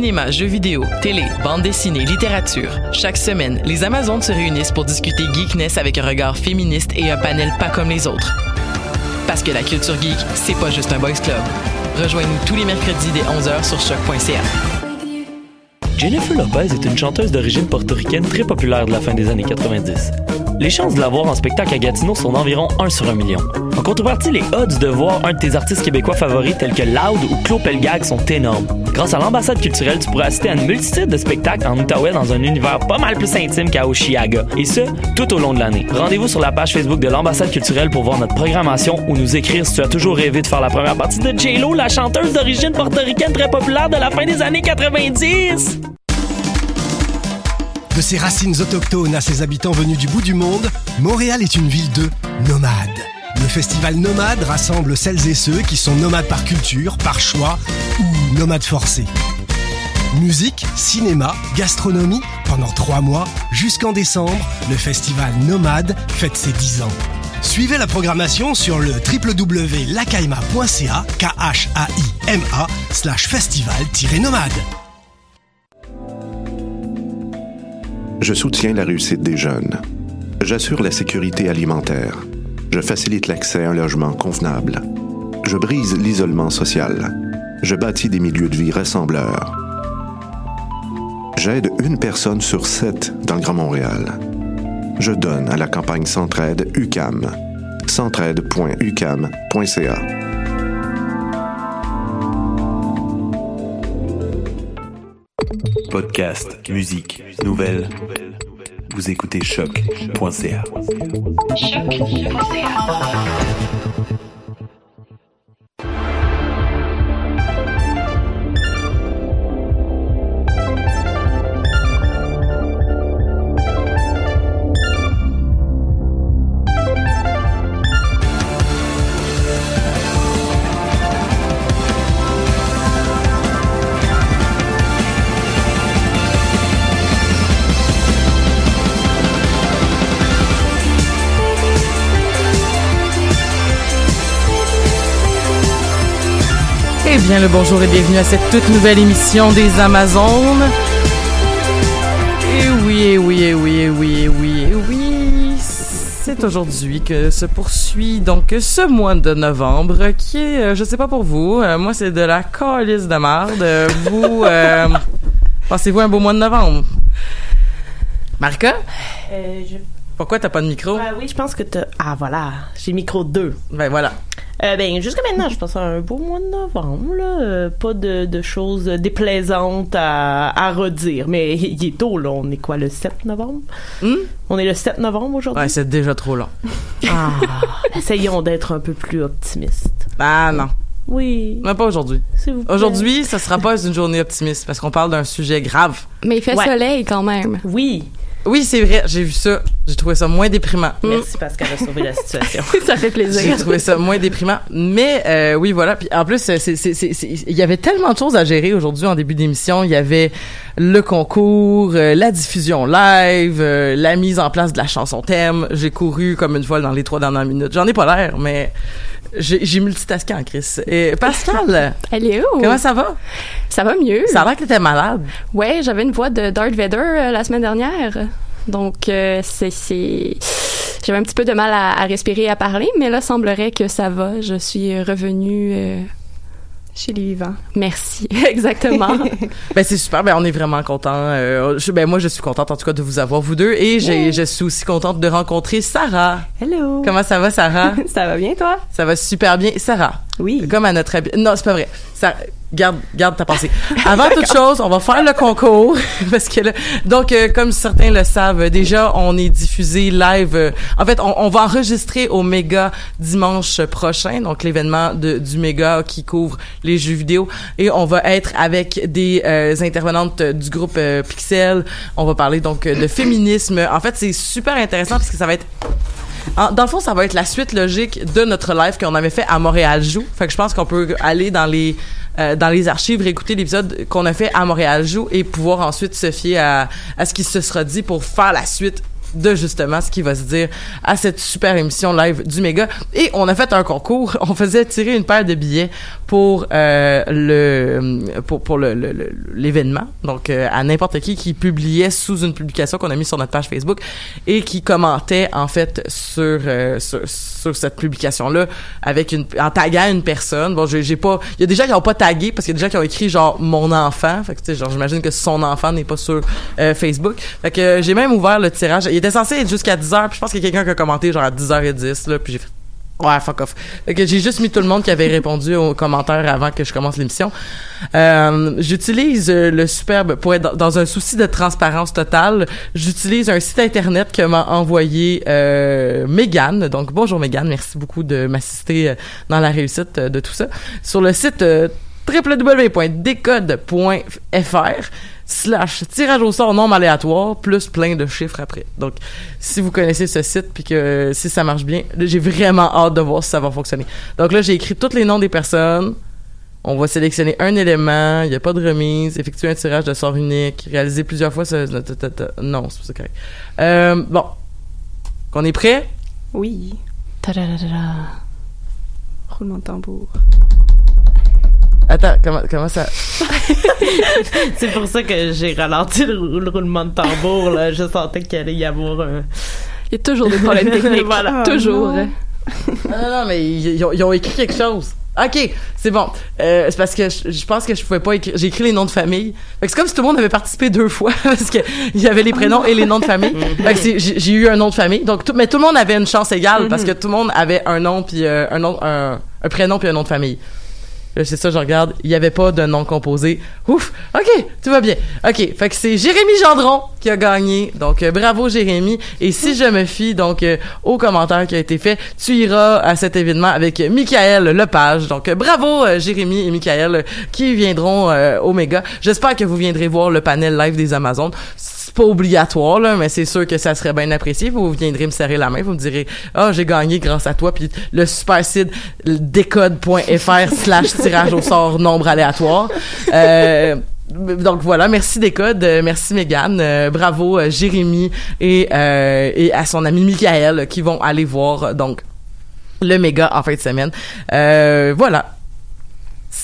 Cinéma, jeux vidéo, télé, bande dessinée, littérature. Chaque semaine, les Amazones se réunissent pour discuter geekness avec un regard féministe et un panel pas comme les autres. Parce que la culture geek, c'est pas juste un boys club. Rejoignez-nous tous les mercredis dès 11h sur choc.ca. Jennifer Lopez est une chanteuse d'origine portoricaine très populaire de la fin des années 90. Les chances de la voir en spectacle à Gatineau sont d'environ 1 sur 1 million. En contrepartie, les odds de voir un de tes artistes québécois favoris tels que Loud ou Claude Pelgag sont énormes. Grâce à l'ambassade culturelle, tu pourras assister à une multitude de spectacles en Outaouais dans un univers pas mal plus intime qu'à Oshiaga. Et ce, tout au long de l'année. Rendez-vous sur la page Facebook de l'ambassade culturelle pour voir notre programmation ou nous écrire si tu as toujours rêvé de faire la première partie de J-Lo, la chanteuse d'origine portoricaine très populaire de la fin des années 90. De ses racines autochtones à ses habitants venus du bout du monde, Montréal est une ville de nomades. Le festival Nomade rassemble celles et ceux qui sont nomades par culture, par choix ou nomades forcés. Musique, cinéma, gastronomie, pendant trois mois, jusqu'en décembre, le festival Nomade fête ses 10 ans. Suivez la programmation sur le www.lacaima.ca, k h a i m a slash festival-nomade. Je soutiens la réussite des jeunes. J'assure la sécurité alimentaire. Je facilite l'accès à un logement convenable. Je brise l'isolement social. Je bâtis des milieux de vie rassembleurs. J'aide une personne sur sept dans le Grand Montréal. Je donne à la campagne Centraide UCAM. centraide.ucam.ca. Podcast, musique, nouvelles. Vous écoutez choc.ca. le bonjour et bienvenue à cette toute nouvelle émission des Amazones. Et oui, et oui, et oui, et oui, et oui, et oui. C'est aujourd'hui que se poursuit donc ce mois de novembre qui est, euh, je sais pas pour vous, euh, moi c'est de la calice de marde. Euh, Vous, euh, passez-vous un beau mois de novembre? Marca? Euh, je... Pourquoi t'as pas de micro? Ah oui, je pense que t'as... Ah voilà, j'ai micro 2. Ben voilà. Euh, ben, jusqu'à maintenant, je pense à un beau mois de novembre, là. Euh, pas de, de choses déplaisantes à, à redire. Mais il est tôt, là. On est quoi, le 7 novembre? Hmm? On est le 7 novembre aujourd'hui? Ouais, c'est déjà trop long. Ah, essayons d'être un peu plus optimistes. Ah non. Oui, Non, pas aujourd'hui. s'il vous plaît. Aujourd'hui, ça sera pas une journée optimiste parce qu'on parle d'un sujet grave. Mais il fait Ouais. soleil quand même. Oui. Oui, c'est vrai, j'ai vu ça. J'ai trouvé ça moins déprimant. Merci Pascal a sauvé la situation. ça fait J'ai plaisir. trouvé ça moins déprimant. Mais euh, oui, voilà. Puis en plus, c'est, c'est, c'est, c'est- c'est- il y avait tellement de choses à gérer aujourd'hui en début d'émission. Il y avait le concours, euh, la diffusion live, euh, la mise en place de la chanson thème. J'ai couru comme une folle dans les trois dernières minutes. J'en ai pas l'air, mais j'ai, j'ai multitasqué en Chris. Et Pascal, Elle est où? comment ça va? Ça va mieux. Ça a l'air que t'étais malade. Ouais, j'avais une voix de Darth Vader euh, la semaine dernière. Donc, euh, c'est, c'est... J'avais un petit peu de mal à, à respirer et à parler, mais là, semblerait que ça va. Je suis revenue euh, Chez les vivants. Merci, exactement. Ben c'est super, ben on est vraiment content. Euh, je- ben moi je suis contente en tout cas de vous avoir vous deux et j'ai, je suis aussi contente de rencontrer Sarah. Hello. Comment ça va Sarah? Ça va bien, toi? Ça va super bien. Sarah, Oui. comme à notre habitude. Non, c'est pas vrai. Ça, garde, garde ta pensée. Avant toute chose, on va faire le concours parce que là, donc euh, comme certains le savent déjà, on est diffusé live. euh, en fait, on, on va enregistrer au Méga dimanche prochain, donc l'événement de, du Méga qui couvre les jeux vidéo, et on va être avec des euh, intervenantes du groupe euh, Pixel. On va parler donc de féminisme. En fait, c'est super intéressant parce que ça va être en- dans le fond, ça va être la suite logique de notre live qu'on avait fait à Montréal Joue. Fait que je pense qu'on peut aller dans les euh, dans les archives, réécouter l'épisode qu'on a fait à Montréal Joue et pouvoir ensuite se fier à, à ce qui se sera dit pour faire la suite de justement ce qui va se dire à cette super émission live du Méga. Et on a fait un concours. On faisait tirer une paire de billets pour euh, le pour pour le- le- l'événement. Donc euh, à n'importe qui qui publiait sous une publication qu'on a mis sur notre page Facebook et qui commentait en fait sur euh, sur, sur cette publication là avec une en taguant une personne. Bon, j'ai pas il y a des gens qui ont pas tagué parce qu'il y a des gens qui ont écrit genre mon enfant. Fait que tu sais genre j'imagine que son enfant n'est pas sur euh, Facebook. Fait que euh, j'ai même ouvert le tirage. Était censé être jusqu'à 10h, puis je pense qu'il y a quelqu'un qui a commenté genre à 10h10 là, puis j'ai fait Ouais, fuck off. Que j'ai juste mis tout le monde qui avait répondu aux commentaires avant que je commence l'émission. Euh, j'utilise euh, le superbe, pour être dans, un souci de transparence totale, j'utilise un site internet que m'a envoyé euh, Megan. Donc, bonjour Megan, merci beaucoup de m'assister euh, dans la réussite de tout ça. Sur le site www.decode.fr slash tirage au sort nombre aléatoire plus plein de chiffres après. Donc, si vous connaissez ce site puis que si ça marche bien, j'ai vraiment hâte de voir si ça va fonctionner. Donc là, j'ai écrit tous les noms des personnes. On va sélectionner un élément, il n'y a pas de remise, effectuer un tirage de sort unique, réaliser plusieurs fois ce... Non, c'est pas correct. Euh, bon. Qu'on est prêt? Oui. Roulement de tambour. Attends, comment, comment ça... C'est pour ça que j'ai ralenti le, rou- le roulement de tambour, là. Je sentais qu'il allait y avoir un... Il y a toujours des problèmes techniques. Voilà. toujours. non. Non, non, mais ils, ils ont, ils ont écrit quelque chose. OK, c'est bon. Euh, c'est parce que je, je pense que je pouvais pas écrire. J'ai écrit les noms de famille. Fait que c'est comme si tout le monde avait participé deux fois parce que il y avait les prénoms et les noms de famille. fait que c'est- j'ai j'ai eu un nom de famille. Donc tout, mais tout le monde avait une chance égale parce que tout le monde avait un nom puis euh, un nom un, un prénom puis un nom de famille. C'est ça, je regarde. Il n'y avait pas de nom composé. Ouf! OK, tout va bien. OK, fait c'est Jérémy Gendron qui a gagné. Donc, euh, bravo, Jérémy. Et si je me fie, donc, euh, au commentaire qui a été fait, tu iras à cet événement avec Michael Lepage. Donc, euh, bravo, Jérémy et Michael, qui viendront au Méga. J'espère que vous viendrez voir le panel live des Amazones. C'est pas obligatoire, là, mais c'est sûr que ça serait bien apprécié. Vous viendrez me serrer la main, vous me direz « Ah, j'ai gagné grâce à toi », puis le super site le décode.fr slash tirage au sort nombre aléatoire. Euh, donc voilà, merci Décode, euh, merci Mégane, euh, bravo euh, Jérémy et, euh, et à son ami Michael qui vont aller voir donc le méga en fin de semaine. Euh, voilà.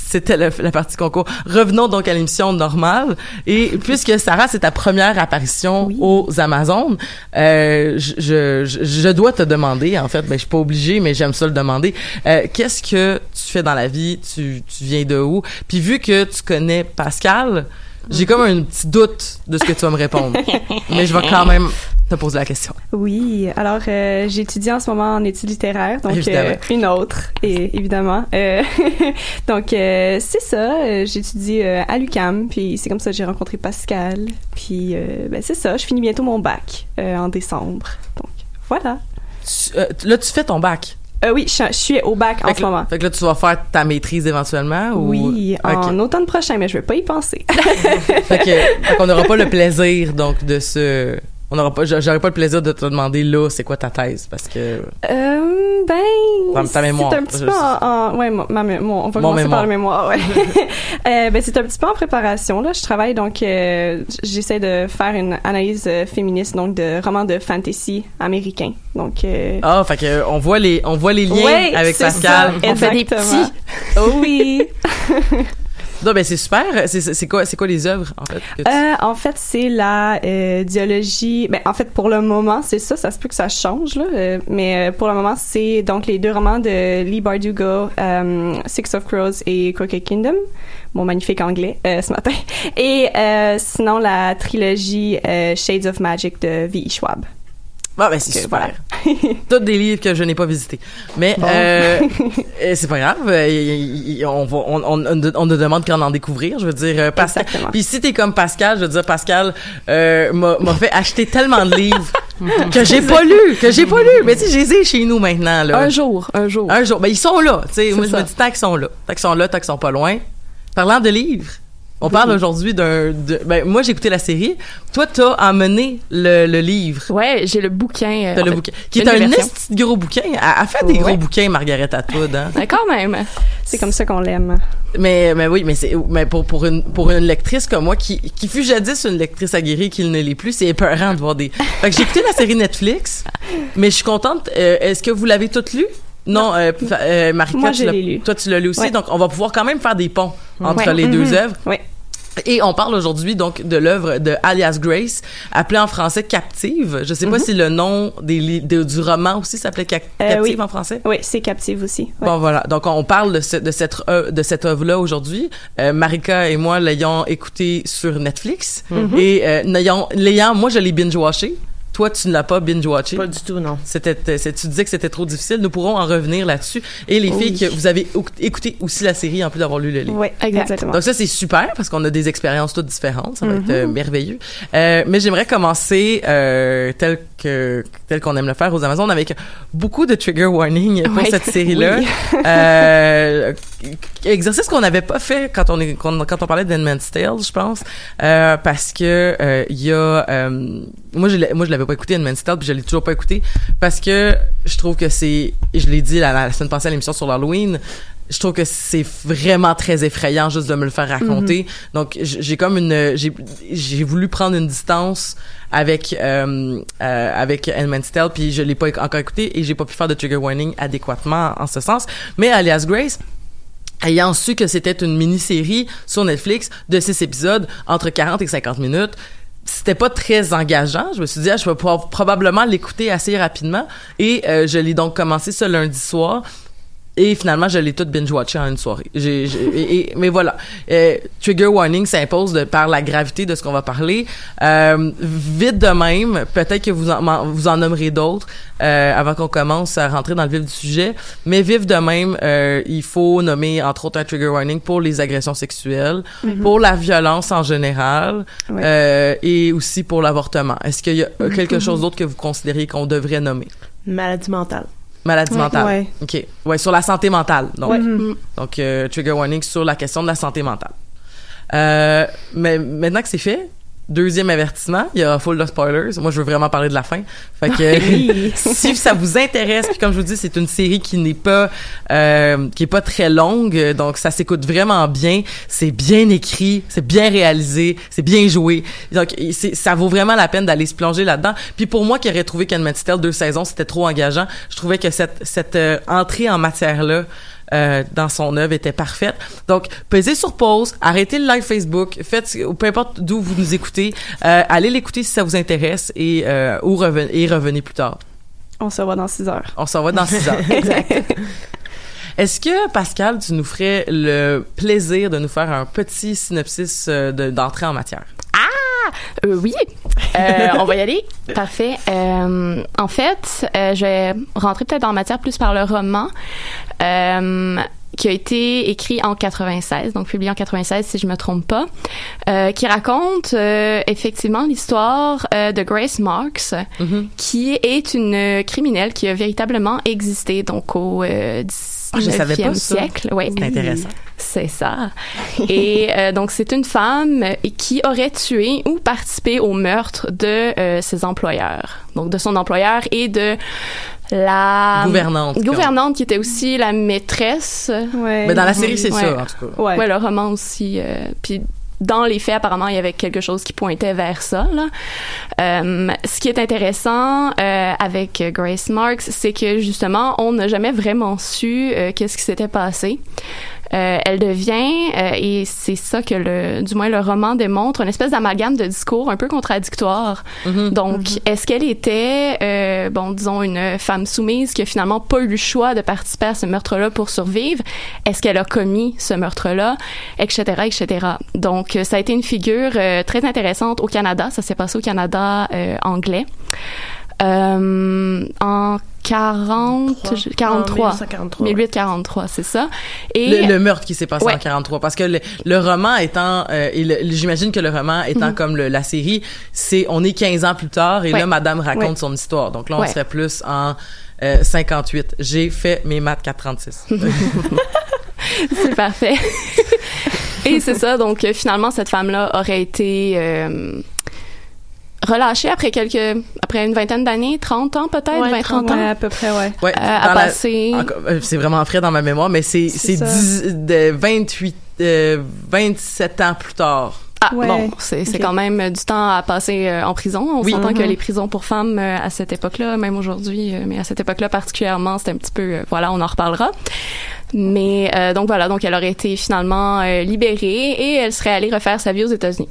C'était la partie concours. Revenons donc à l'émission normale. Et puisque Sarah, c'est ta première apparition aux Amazones, euh, je, je, je- je dois te demander, en fait, ben, je suis pas obligée, mais j'aime ça le demander, euh, qu'est-ce que tu fais dans la vie? Tu, tu viens de où? Puis vu que tu connais Pascal, j'ai comme un petit doute de ce que tu vas me répondre. mais je vais quand même te poser la question. Oui, alors euh, j'étudie en ce moment en études littéraires, donc euh, une autre, et évidemment. Euh, donc euh, c'est ça, j'étudie à l'UCAM, puis c'est comme ça que j'ai rencontré Pascal, puis ben, c'est ça, je finis bientôt mon bac en décembre, donc voilà. Tu- là, tu fais ton bac? Euh, oui, je, je suis au bac en que, ce moment. fait que là, tu vas faire ta maîtrise éventuellement? Ou... Oui, en automne prochain, mais je vais pas y penser. fait que, qu'on n'aura pas le plaisir donc de se on n'aura pas j'aurais pas le plaisir de te demander là c'est quoi ta thèse parce que Euh, ben, Ta- ta mémoire, c'est un petit peu en, en- ouais, ma, ma mé- mon- on va Mon commencer mémoire. par le mémoire, ouais. Euh, ben, c'est un petit peu en préparation, là. Je travaille, donc, euh, j'essaie de faire une analyse euh, féministe, donc, de romans de fantasy américains. Donc, euh, ah fait que on voit les on voit les liens ouais, avec Pascal ça, On fait des exactement. Oh oui. non ben c'est super c'est quoi c'est quoi les œuvres en fait Euh, en fait, c'est la euh, dialogie. Ben, en fait, pour le moment, c'est ça. Ça se peut que ça change, là. euh, mais euh, pour le moment, c'est donc les deux romans de Lee Bardugo, euh, Six of Crows et Crooked Kingdom. Mon magnifique anglais euh, ce matin. Et sinon, la trilogie Shades of Magic de V.E. Schwab. Ah ben c'est super. voilà. Tous des livres que je n'ai pas visités. Mais euh, euh, c'est pas grave. euh, on, va, on, on, ne demande qu'en en découvrir. Je veux dire, euh, Pascal. Exactement. Puis si t'es comme Pascal, je veux dire, Pascal euh, m'a fait acheter tellement de livres que j'ai pas lu, que j'ai pas lu. Mais tu sais, je les ai chez nous maintenant. Là. Un jour, un jour. Un jour. Ben ils sont là. Tu sais, moi je me dis tant qu'ils sont là, tant qu'ils sont là, tant qu'ils sont pas loin. Parlant de livres, On parle aujourd'hui d'un. Ben, moi, j'ai écouté la série. Toi, t'as emmené le, le livre. Ouais, j'ai le bouquin. euh, T'as le fait, bouquin. Qui est un de gros bouquin. Elle, elle fait des Ouais. gros bouquins, Margaret Atwood, hein. Quand même. C'est comme ça qu'on l'aime. Mais, mais oui, mais c'est, mais pour, pour une, pour une lectrice comme moi, qui, qui fut jadis une lectrice aguerrie qui ne l'est plus, c'est épeurant de voir des, fait que j'ai écouté la série Netflix, mais je suis contente, euh, est-ce que vous l'avez toute lue? Non, euh, euh, Marika, Moi, je l'ai lu. toi tu l'as lu aussi, Ouais. donc on va pouvoir quand même faire des ponts entre Ouais. les deux Mhm. œuvres. Ouais. Et on parle aujourd'hui donc de l'œuvre de Alias Grace, appelée en français Captive. Je sais pas si le nom des, li- de- du roman aussi s'appelait Cap- Euh, Captive oui. en français. Oui, c'est captive aussi. Ouais. Bon voilà, donc on parle de, ce- de cette œuvre- de cette œuvre là aujourd'hui. Euh, Marika et moi l'ayons écouté sur Netflix Mhm. et euh, l'ayant moi je l'ai binge watché. Toi tu ne l'as pas binge watché. Pas du tout, non. C'était euh, tu disais que c'était trop difficile. Nous pourrons en revenir là-dessus. Et les filles que vous avez écou- écouté aussi la série en plus d'avoir lu le livre. Oui, Exact. exactement. Donc ça c'est super parce qu'on a des expériences toutes différentes, ça va être Mhm. euh, merveilleux. Euh, mais j'aimerais commencer euh, tel que tel qu'on aime le faire aux Amazones avec beaucoup de trigger warning pour Ouais. cette série-là. Oui. Euh, exercice qu'on n'avait pas fait quand on est quand, quand on parlait d'Handmaid's Tale, je pense, euh, parce que euh, il y a euh, moi je moi je l'avais pas écouté Handmaid's Tale puis je l'ai toujours pas écouté parce que je trouve que c'est je l'ai dit la, la semaine passée à l'émission sur l'Halloween je trouve que c'est vraiment très effrayant juste de me le faire raconter. Donc j- j'ai comme une j'ai j'ai voulu prendre une distance avec euh, euh, avec Handmaid's Tale puis je l'ai pas encore écouté et j'ai pas pu faire de trigger warning adéquatement en ce sens. Mais Alias Grace ayant su que c'était une mini-série sur Netflix de six épisodes entre 40 et 50 minutes, c'était pas très engageant. Je me suis dit, ah, je vais pouvoir probablement l'écouter assez rapidement. Et euh, je l'ai donc commencé ce lundi soir. Et finalement, je l'ai tout binge-watché en une soirée. J'ai, j'ai- et- et- mais voilà. Euh, trigger warning s'impose de, par la gravité de ce qu'on va parler. Euh, vite de même, peut-être que vous en, vous en nommerez d'autres euh, avant qu'on commence à rentrer dans le vif du sujet. Mais vif de même, euh, il faut nommer entre autres un trigger warning pour les agressions sexuelles, pour la violence en général Ouais. euh, et aussi pour l'avortement. Est-ce qu'il y a euh, quelque chose d'autre que vous considérez qu'on devrait nommer? Maladie mentale. Maladie Ouais. mentale. Ouais. OK. Ouais, sur la santé mentale. Donc, Ouais. Mhm. donc euh, trigger warning sur la question de la santé mentale. Euh, mais maintenant que c'est fait, deuxième avertissement, il y aura full de spoilers. Moi, je veux vraiment parler de la fin. Fait que si ça vous intéresse, puis comme je vous dis, c'est une série qui n'est pas euh, qui est pas très longue, donc ça s'écoute vraiment bien. C'est bien écrit, c'est bien réalisé, c'est bien joué. Donc ça vaut vraiment la peine d'aller se plonger là-dedans. Puis pour moi qui aurais trouvé qu'Handmaid's Tale deux saisons c'était trop engageant, je trouvais que cette cette euh, entrée en matière là euh, dans son œuvre était parfaite. Donc, pesez sur pause, arrêtez le live Facebook, faites, ou peu importe d'où vous nous écoutez, euh, allez l'écouter si ça vous intéresse et, euh, ou reven- et revenez plus tard. On se revoit dans six heures. On s'en va dans six heures. Est-ce que, Pascal, tu nous ferais le plaisir de nous faire un petit synopsis euh, de- d'entrée en matière? Euh, oui, Euh, on va y aller. Parfait. Euh, en fait, euh, je vais rentrer peut-être en matière plus par le roman euh, qui a été écrit en 96, donc publié en 96 si je me trompe pas, euh, qui raconte euh, effectivement l'histoire euh, de Grace Marks, Mhm. qui est une criminelle qui a véritablement existé donc au euh, Ah, 19e ça. siècle. Ouais. C'est intéressant. C'est ça. Et euh, donc, c'est une femme qui aurait tué ou participé au meurtre de euh, ses employeurs. Donc, de son employeur et de la... Gouvernante. Gouvernante qui était aussi la maîtresse. Ouais. Mais dans la série, c'est Ouais. ça, en tout cas. Ouais. Ouais, le roman aussi. euh, puis dans les faits, apparemment, il y avait quelque chose qui pointait vers ça. Là. Euh, ce qui est intéressant euh, avec Grace Marks, c'est que justement, on n'a jamais vraiment su euh, qu'est-ce qui s'était passé. Euh, elle devient, euh, et c'est ça que le, du moins le roman démontre, une espèce d'amalgame de discours un peu contradictoire. Mhm. Donc, est-ce qu'elle était, euh, bon, disons, une femme soumise qui a finalement pas eu le choix de participer à ce meurtre-là pour survivre? Est-ce qu'elle a commis ce meurtre-là? Etc., etc. Donc, euh, ça a été une figure euh, très intéressante au Canada. Ça s'est passé au Canada euh, anglais. Euh, en 40, je- 43. 1943. 1843, c'est ça. Et Le, le meurtre qui s'est passé Ouais. en 43 parce que le, le roman étant euh, j'imagine que le roman étant comme le- la série c'est on est 15 ans plus tard et Mhm. Ouais. là madame raconte son histoire donc là on serait plus en euh, 58 j'ai fait mes maths 436 c'est parfait. Et c'est ça, donc euh, finalement, cette femme-là aurait été euh, relâchée après quelques, après une vingtaine d'années, 30 ans peut-être, Ouais, 20, 30 Ouais, ans, à peu près, ouais. Ouais, euh, à passer. euh, c'est vraiment frais dans ma mémoire, mais c'est c'est C'est ça. 10 de 28 euh, 27 ans plus tard. Ah, Ouais. bon, c'est quand même euh, du temps à passer euh, en prison. On Oui. s'entend que Mhm. les prisons pour femmes euh, à cette époque-là, même aujourd'hui, euh, mais à cette époque-là particulièrement, c'était un petit peu, euh, voilà, on en reparlera. Mais euh, donc voilà, donc elle aurait été finalement euh, libérée et elle serait allée refaire sa vie aux États-Unis.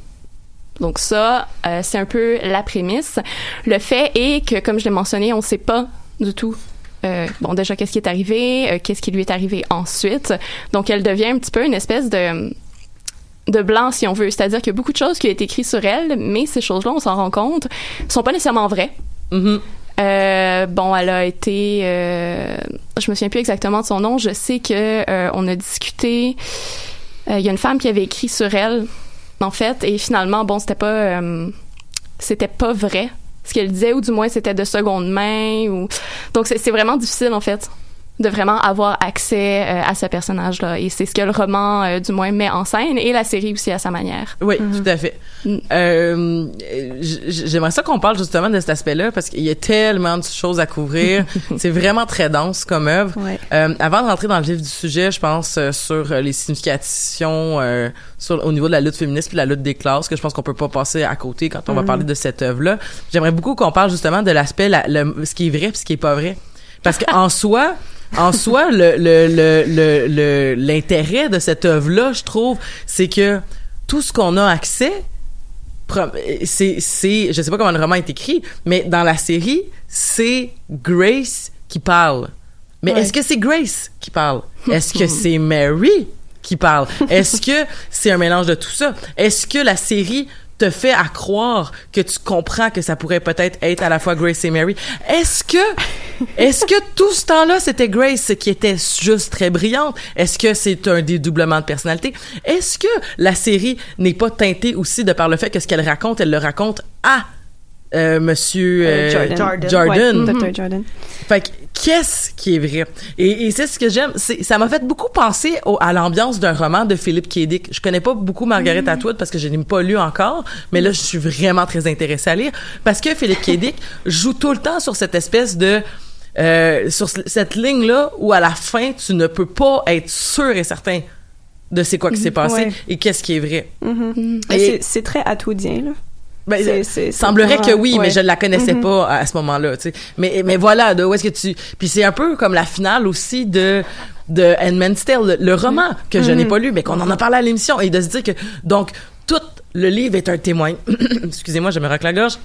Donc ça, euh, c'est un peu la prémisse. Le fait est que, comme je l'ai mentionné, on ne sait pas du tout. euh, bon, déjà, qu'est-ce qui est arrivé, euh, qu'est-ce qui lui est arrivé ensuite. Donc, elle devient un petit peu une espèce de de blanc, si on veut. C'est-à-dire qu'il y a beaucoup de choses qui ont été écrites sur elle, mais ces choses-là, on s'en rend compte, sont pas nécessairement vraies. Mhm. Euh, bon, elle a été, je me souviens plus exactement de son nom. Je sais que on a discuté. Il y a une femme qui avait écrit sur elle, en fait, et finalement, bon, c'était pas, euh, c'était pas vrai ce qu'elle disait, ou du moins c'était de seconde main, ou donc c'est vraiment difficile en fait de vraiment avoir accès euh, à ce personnage-là. Et c'est ce que le roman, euh, du moins, met en scène, et la série aussi à sa manière. Oui, tout à fait. Mm. Euh, J'aimerais ça qu'on parle justement de cet aspect-là parce qu'il y a tellement de choses à couvrir. c'est vraiment très dense comme œuvre. Ouais. Euh, avant de rentrer dans le vif du sujet, je pense euh, sur les significations euh, sur, au niveau de la lutte féministe puis la lutte des classes, que je pense qu'on peut pas passer à côté quand on va parler de cette œuvre-là. J'aimerais beaucoup qu'on parle justement de l'aspect, la- le- ce qui est vrai puis ce qui est pas vrai. Parce qu'en soi, en soi, le le le le le- l'intérêt de cette œuvre-là, je trouve, c'est que tout ce qu'on a accès, c'est c'est je sais pas comment le roman est écrit, mais dans la série, c'est Grace qui parle. Mais Ouais. est-ce que c'est Grace qui parle? Est-ce que c'est Mary qui parle? Est-ce que c'est un mélange de tout ça? Est-ce que la série te fait à croire que tu comprends que ça pourrait peut-être être à la fois Grace et Mary? Est-ce que, est-ce que tout ce temps-là, c'était Grace qui était juste très brillante? Est-ce que c'est un dédoublement de personnalité? Est-ce que la série n'est pas teintée aussi de par le fait que ce qu'elle raconte, elle le raconte à euh, Monsieur Euh, euh, Jordan. Jordan. Jordan. Ouais, Dr. Jordan. Fait que qu'est-ce qui est vrai? Et, et c'est ce que j'aime. Ça m'a fait beaucoup penser au- à l'ambiance d'un roman de Philippe K. Dick. Je connais pas beaucoup Margaret Mm. Atwood parce que je n'ai pas lu encore, mais là je suis vraiment très intéressée à lire parce que Philippe K. Dick joue tout le temps sur cette espèce de euh, sur c- cette ligne là où à la fin tu ne peux pas être sûr et certain de c'est quoi qui s'est passé Ouais. et qu'est-ce qui est vrai. Mhm. Et- C'est- C'est très atwoodien, là. Ben, C'est- c'est- c'est semblerait que oui, mais je ne la connaissais Mhm. pas à ce moment-là, tu sais. Mais mais voilà, de où est-ce que tu Puis c'est un peu comme la finale aussi de de Handmaid's Tale, le, le roman que je n'ai Mhm. pas lu mais qu'on en a parlé à l'émission et de se dire que donc tout le livre est un témoin. Excusez-moi, je me racle la gorge.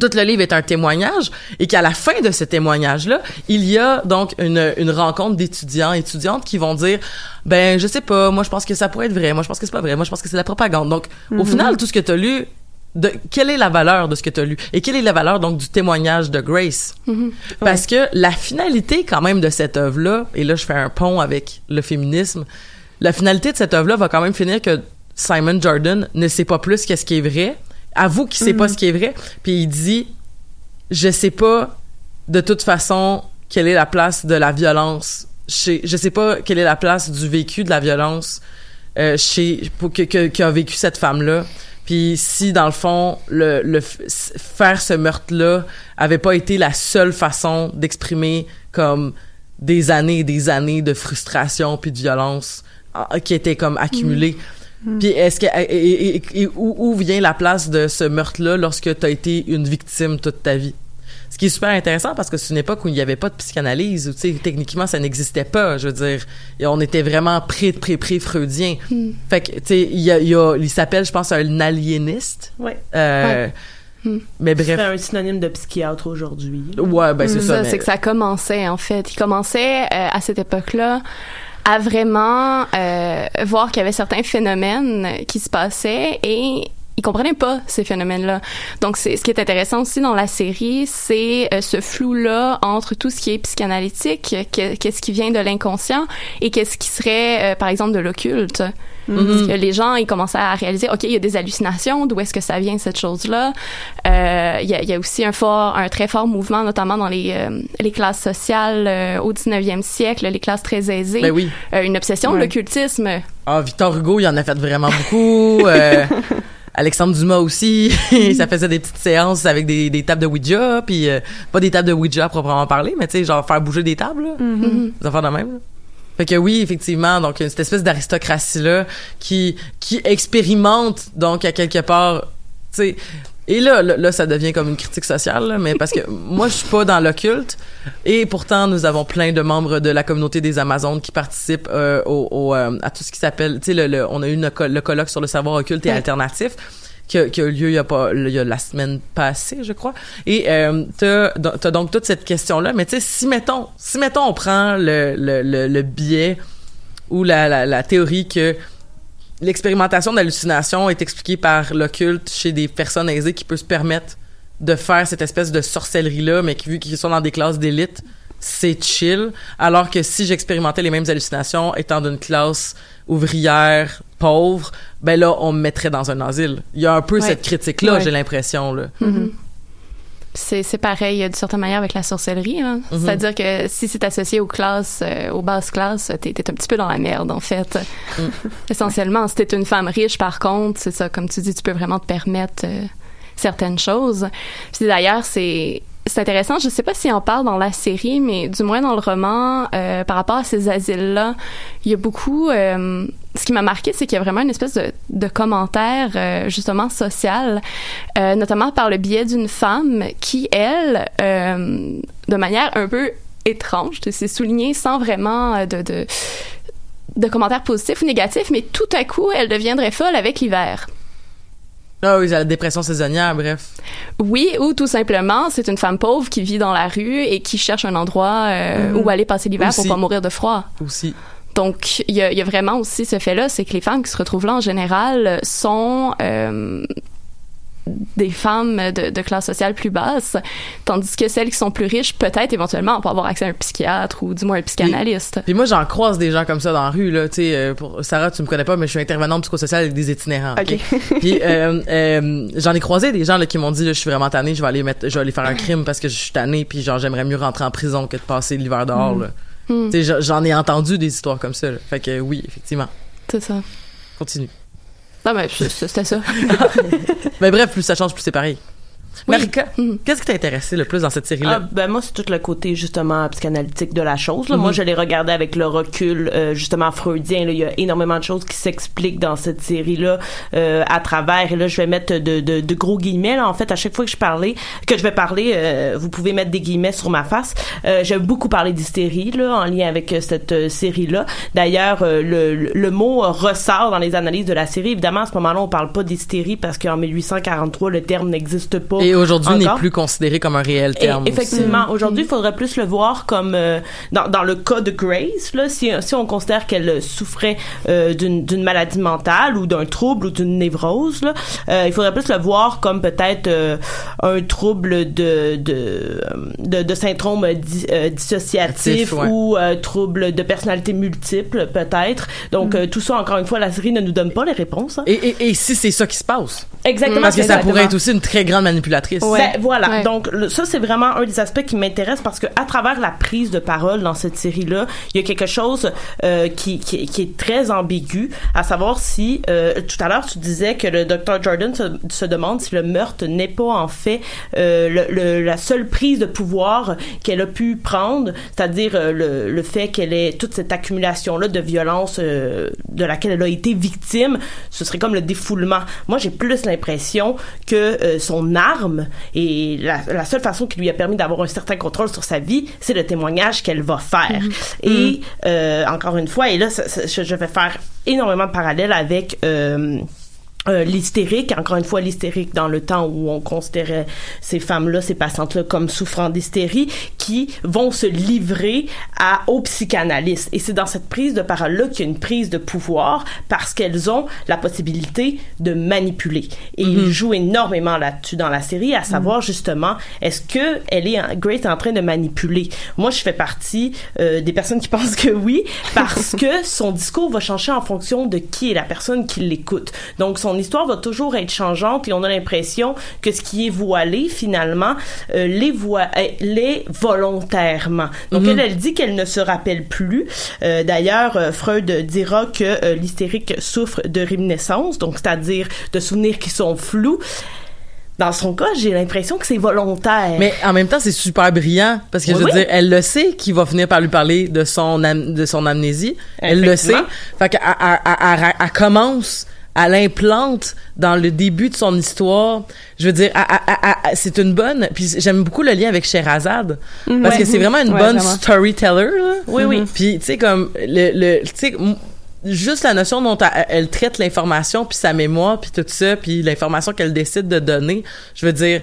Tout le livre est un témoignage et qu'à la fin de ce témoignage-là, il y a donc une, une rencontre d'étudiants et étudiantes qui vont dire ben je sais pas, moi je pense que ça pourrait être vrai, moi je pense que c'est pas vrai, moi je pense que c'est de la propagande. Donc au final tout ce que tu as lu de quelle est la valeur de ce que tu as lu et quelle est la valeur donc du témoignage de Grace? Parce que la finalité quand même de cette œuvre là et là je fais un pont avec le féminisme la finalité de cette œuvre là va quand même finir que Simon Jordan ne sait pas plus qu'est-ce qui est vrai avoue qu'il sait pas ce qui est vrai puis il dit je sais pas de toute façon quelle est la place de la violence chez je sais pas quelle est la place du vécu de la violence euh, chez pour que, que qu'a vécu cette femme là puis si dans le fond le, le faire ce meurtre là avait pas été la seule façon d'exprimer comme des années et des années de frustration puis de violence ah, qui étaient comme accumulées puis est-ce que et, et- et- et où, où vient la place de ce meurtre là lorsque tu as été une victime toute ta vie? Ce qui est super intéressant parce que c'est une époque où il n'y avait pas de psychanalyse, où tu sais, techniquement ça n'existait pas, je veux dire. Et on était vraiment pré pré pré freudien. Fait que tu sais, il y a, il y a- il s'appelle je pense un aliéniste. Ouais. Euh, Mais C'est bref. un synonyme de psychiatre aujourd'hui. Ouais, ben c'est C'est ça. ça, mais- c'est que ça commençait en fait. Il commençait euh, à cette époque-là à vraiment euh, voir qu'il y avait certains phénomènes qui se passaient et il comprenaient pas ces phénomènes-là. Donc, c'est ce qui est intéressant aussi dans la série, c'est euh, ce flou-là entre tout ce qui est psychanalytique, que- qu'est-ce qui vient de l'inconscient et qu'est-ce qui serait, euh, par exemple, de l'occulte. Parce que les gens, ils commençaient à réaliser, OK, il y a des hallucinations, d'où est-ce que ça vient, cette chose-là? Euh, Il y, a, il y a aussi un fort, un très fort mouvement, notamment dans les, euh, les classes sociales euh, au 19e siècle, les classes très aisées. Ben oui. Une obsession de l'occultisme. Ah, Victor Hugo, il en a fait vraiment beaucoup. Alexandre Dumas aussi. ça faisait des petites séances avec des, des tables de Ouija, puis euh, pas des tables de Ouija à proprement parler, mais tu sais, genre faire bouger des tables, là. Des affaires de même, là. Fait que oui, effectivement, donc une cette espèce d'aristocratie-là qui, qui expérimente, donc, à quelque part, tu sais, et là, là, là, ça devient comme une critique sociale, là, mais parce que moi, je suis pas dans l'occulte, et pourtant, nous avons plein de membres de la communauté des Amazones qui participent euh, au, au, euh, à tout ce qui s'appelle, tu sais, le, le- on a eu une le colloque sur le savoir occulte et Ouais. alternatif qui a, qui a eu lieu il y a pas il y a la semaine passée je crois et euh, t'as t'as donc toute cette question là mais tu sais si mettons si mettons on prend le le le, le biais ou la, la la théorie que l'expérimentation d'hallucination est expliquée par l'occulte chez des personnes aisées qui peut se permettre de faire cette espèce de sorcellerie là mais qui vu qu'ils sont dans des classes d'élite c'est chill alors que si j'expérimentais les mêmes hallucinations étant d'une classe ouvrière pauvre ben là on me mettrait dans un asile il y a un peu Ouais. cette critique là Ouais. j'ai l'impression là C'est c'est pareil d'une certaine manière avec la sorcellerie. hein. Mhm. C'est-à-dire que si c'est associé aux classes, euh, aux basses classes, t'es t'es un petit peu dans la merde, en fait. Mm. Essentiellement, si t'es une femme riche, par contre, c'est ça, comme tu dis, tu peux vraiment te permettre euh, certaines choses. Puis d'ailleurs, c'est c'est intéressant. Je sais pas si on parle dans la série, mais du moins dans le roman, euh, par rapport à ces asiles-là, il y a beaucoup. euh, ce qui m'a marqué, c'est qu'il y a vraiment une espèce de, de commentaire euh, justement social, euh, notamment par le biais d'une femme qui, elle, euh, de manière un peu étrange, c'est souligné sans vraiment euh, de, de de commentaires positifs ou négatifs, mais tout à coup, elle deviendrait folle avec l'hiver. Ah oui la dépression saisonnière bref. Oui, ou tout simplement, c'est une femme pauvre qui vit dans la rue et qui cherche un endroit euh, où aller passer l'hiver pour pas mourir de froid. aussi. Donc, il y a, il y a vraiment aussi ce fait-là, c'est que les femmes qui se retrouvent là, en général, sont euh, des femmes de, de classe sociale plus basse, tandis que celles qui sont plus riches, peut-être éventuellement, pour avoir accès à un psychiatre ou du moins un psychanalyste. Puis moi, j'en croise des gens comme ça dans la rue, là. Tu sais, euh, pour Sarah, tu me connais pas, mais je suis intervenante psychosociale avec des itinérants. OK? Puis euh, euh, j'en ai croisé des gens là, qui m'ont dit, là, je suis vraiment tannée, je vais aller mettre, je vais aller faire un crime parce que je suis tannée, puis genre, j'aimerais mieux rentrer en prison que de passer l'hiver dehors, là. Hmm. Tu sais, j'en- j'en ai entendu des histoires comme ça, là. Fait que oui, effectivement. C'est ça. Continue. Non, mais c'était ça. Mais bref, plus ça change, plus c'est pareil. Oui. Marika, Mhm. qu'est-ce qui t'a intéressé le plus dans cette série-là? Ah, ben moi, c'est tout le côté justement psychanalytique de la chose. là. Mhm. Moi, je l'ai regardé avec le recul euh, justement freudien. Là. Il y a énormément de choses qui s'expliquent dans cette série-là euh, à travers. Et là, je vais mettre de, de, de gros guillemets. Là. En fait, à chaque fois que je parlais, que je vais parler, euh, vous pouvez mettre des guillemets sur ma face. Euh, J'aime beaucoup parler d'hystérie là, en lien avec euh, cette euh, série-là. D'ailleurs, euh, le, le- le mot euh, ressort dans les analyses de la série. Évidemment, à ce moment-là, on parle pas d'hystérie parce qu'en 1843, le terme n'existe pas. Et aujourd'hui n'est plus considéré comme un réel Et terme. effectivement, aujourd'hui, il faudrait plus le voir comme euh, dans, dans le cas de Grace, là, si, si on considère qu'elle souffrait euh, d'une d'une maladie mentale ou d'un trouble ou d'une névrose, là, euh, il faudrait plus le voir comme peut-être euh, un trouble de de, de, de syndrome di- euh, dissociatif Actif, ouais. ou euh, trouble de personnalité multiple, peut-être. Donc, euh, tout ça, encore une fois, la série ne nous donne pas les réponses. hein. Et, et, et si c'est ça qui se passe? Exactement. Parce que ça pourrait être aussi une très grande manipulatrice. Ben, voilà. Ouais. Donc, le- ça, c'est vraiment un des aspects qui m'intéresse parce que à travers la prise de parole dans cette série-là, il y a quelque chose euh, qui, qui, qui est très ambigu, à savoir si, euh, tout à l'heure, tu disais que le docteur Jordan se, se demande si le meurtre n'est pas, en fait, euh, le, le- la seule prise de pouvoir qu'elle a pu prendre, c'est-à-dire euh, le, le fait qu'elle ait toute cette accumulation-là de violence euh, de laquelle elle a été victime, ce serait comme le défoulement. Moi, j'ai plus l'impression que euh, son arme et la, la seule façon qui lui a permis d'avoir un certain contrôle sur sa vie, c'est le témoignage qu'elle va faire. Et euh, encore une fois, et là, ça- ça- je je vais faire énormément de parallèles avec euh, euh, l'hystérique, encore une fois l'hystérique dans le temps où on considérait ces femmes-là, ces patientes-là comme souffrant d'hystérie, qui vont se livrer à, aux psychanalystes. Et c'est dans cette prise de parole-là qu'il y a une prise de pouvoir parce qu'elles ont la possibilité de manipuler. Et ils jouent énormément là-dessus dans la série, à savoir justement, est-ce que elle est, Grace est en train de manipuler? Moi, je fais partie euh, des personnes qui pensent que oui, parce que son discours va changer en fonction de qui est la personne qui l'écoute. Donc, son histoire va toujours être changeante et on a l'impression que ce qui est voilé, finalement, euh, l'est voi- euh, l'est volontairement. Donc, elle, elle dit qu'elle ne se rappelle plus. Euh, D'ailleurs, euh, Freud dira que l'hystérique souffre de réminiscence, donc c'est-à-dire de souvenirs qui sont flous. Dans son cas, j'ai l'impression que c'est volontaire. Mais en même temps, c'est super brillant parce que Oui, je veux oui. dire, elle le sait qu'il va finir par lui parler de son am- de son amnésie. Elle le sait. Fait qu'elle elle- elle- l'implante dans le début de son histoire. Je veux dire, c'est une bonne. Puis j'aime beaucoup le lien avec Sherazade parce que c'est vraiment une Ouais, bonne vraiment. storyteller. Là. Oui, oui. Puis tu sais comme le, le tu sais juste la notion dont elle, traite l'information puis sa mémoire puis tout ça puis l'information qu'elle décide de donner, je veux dire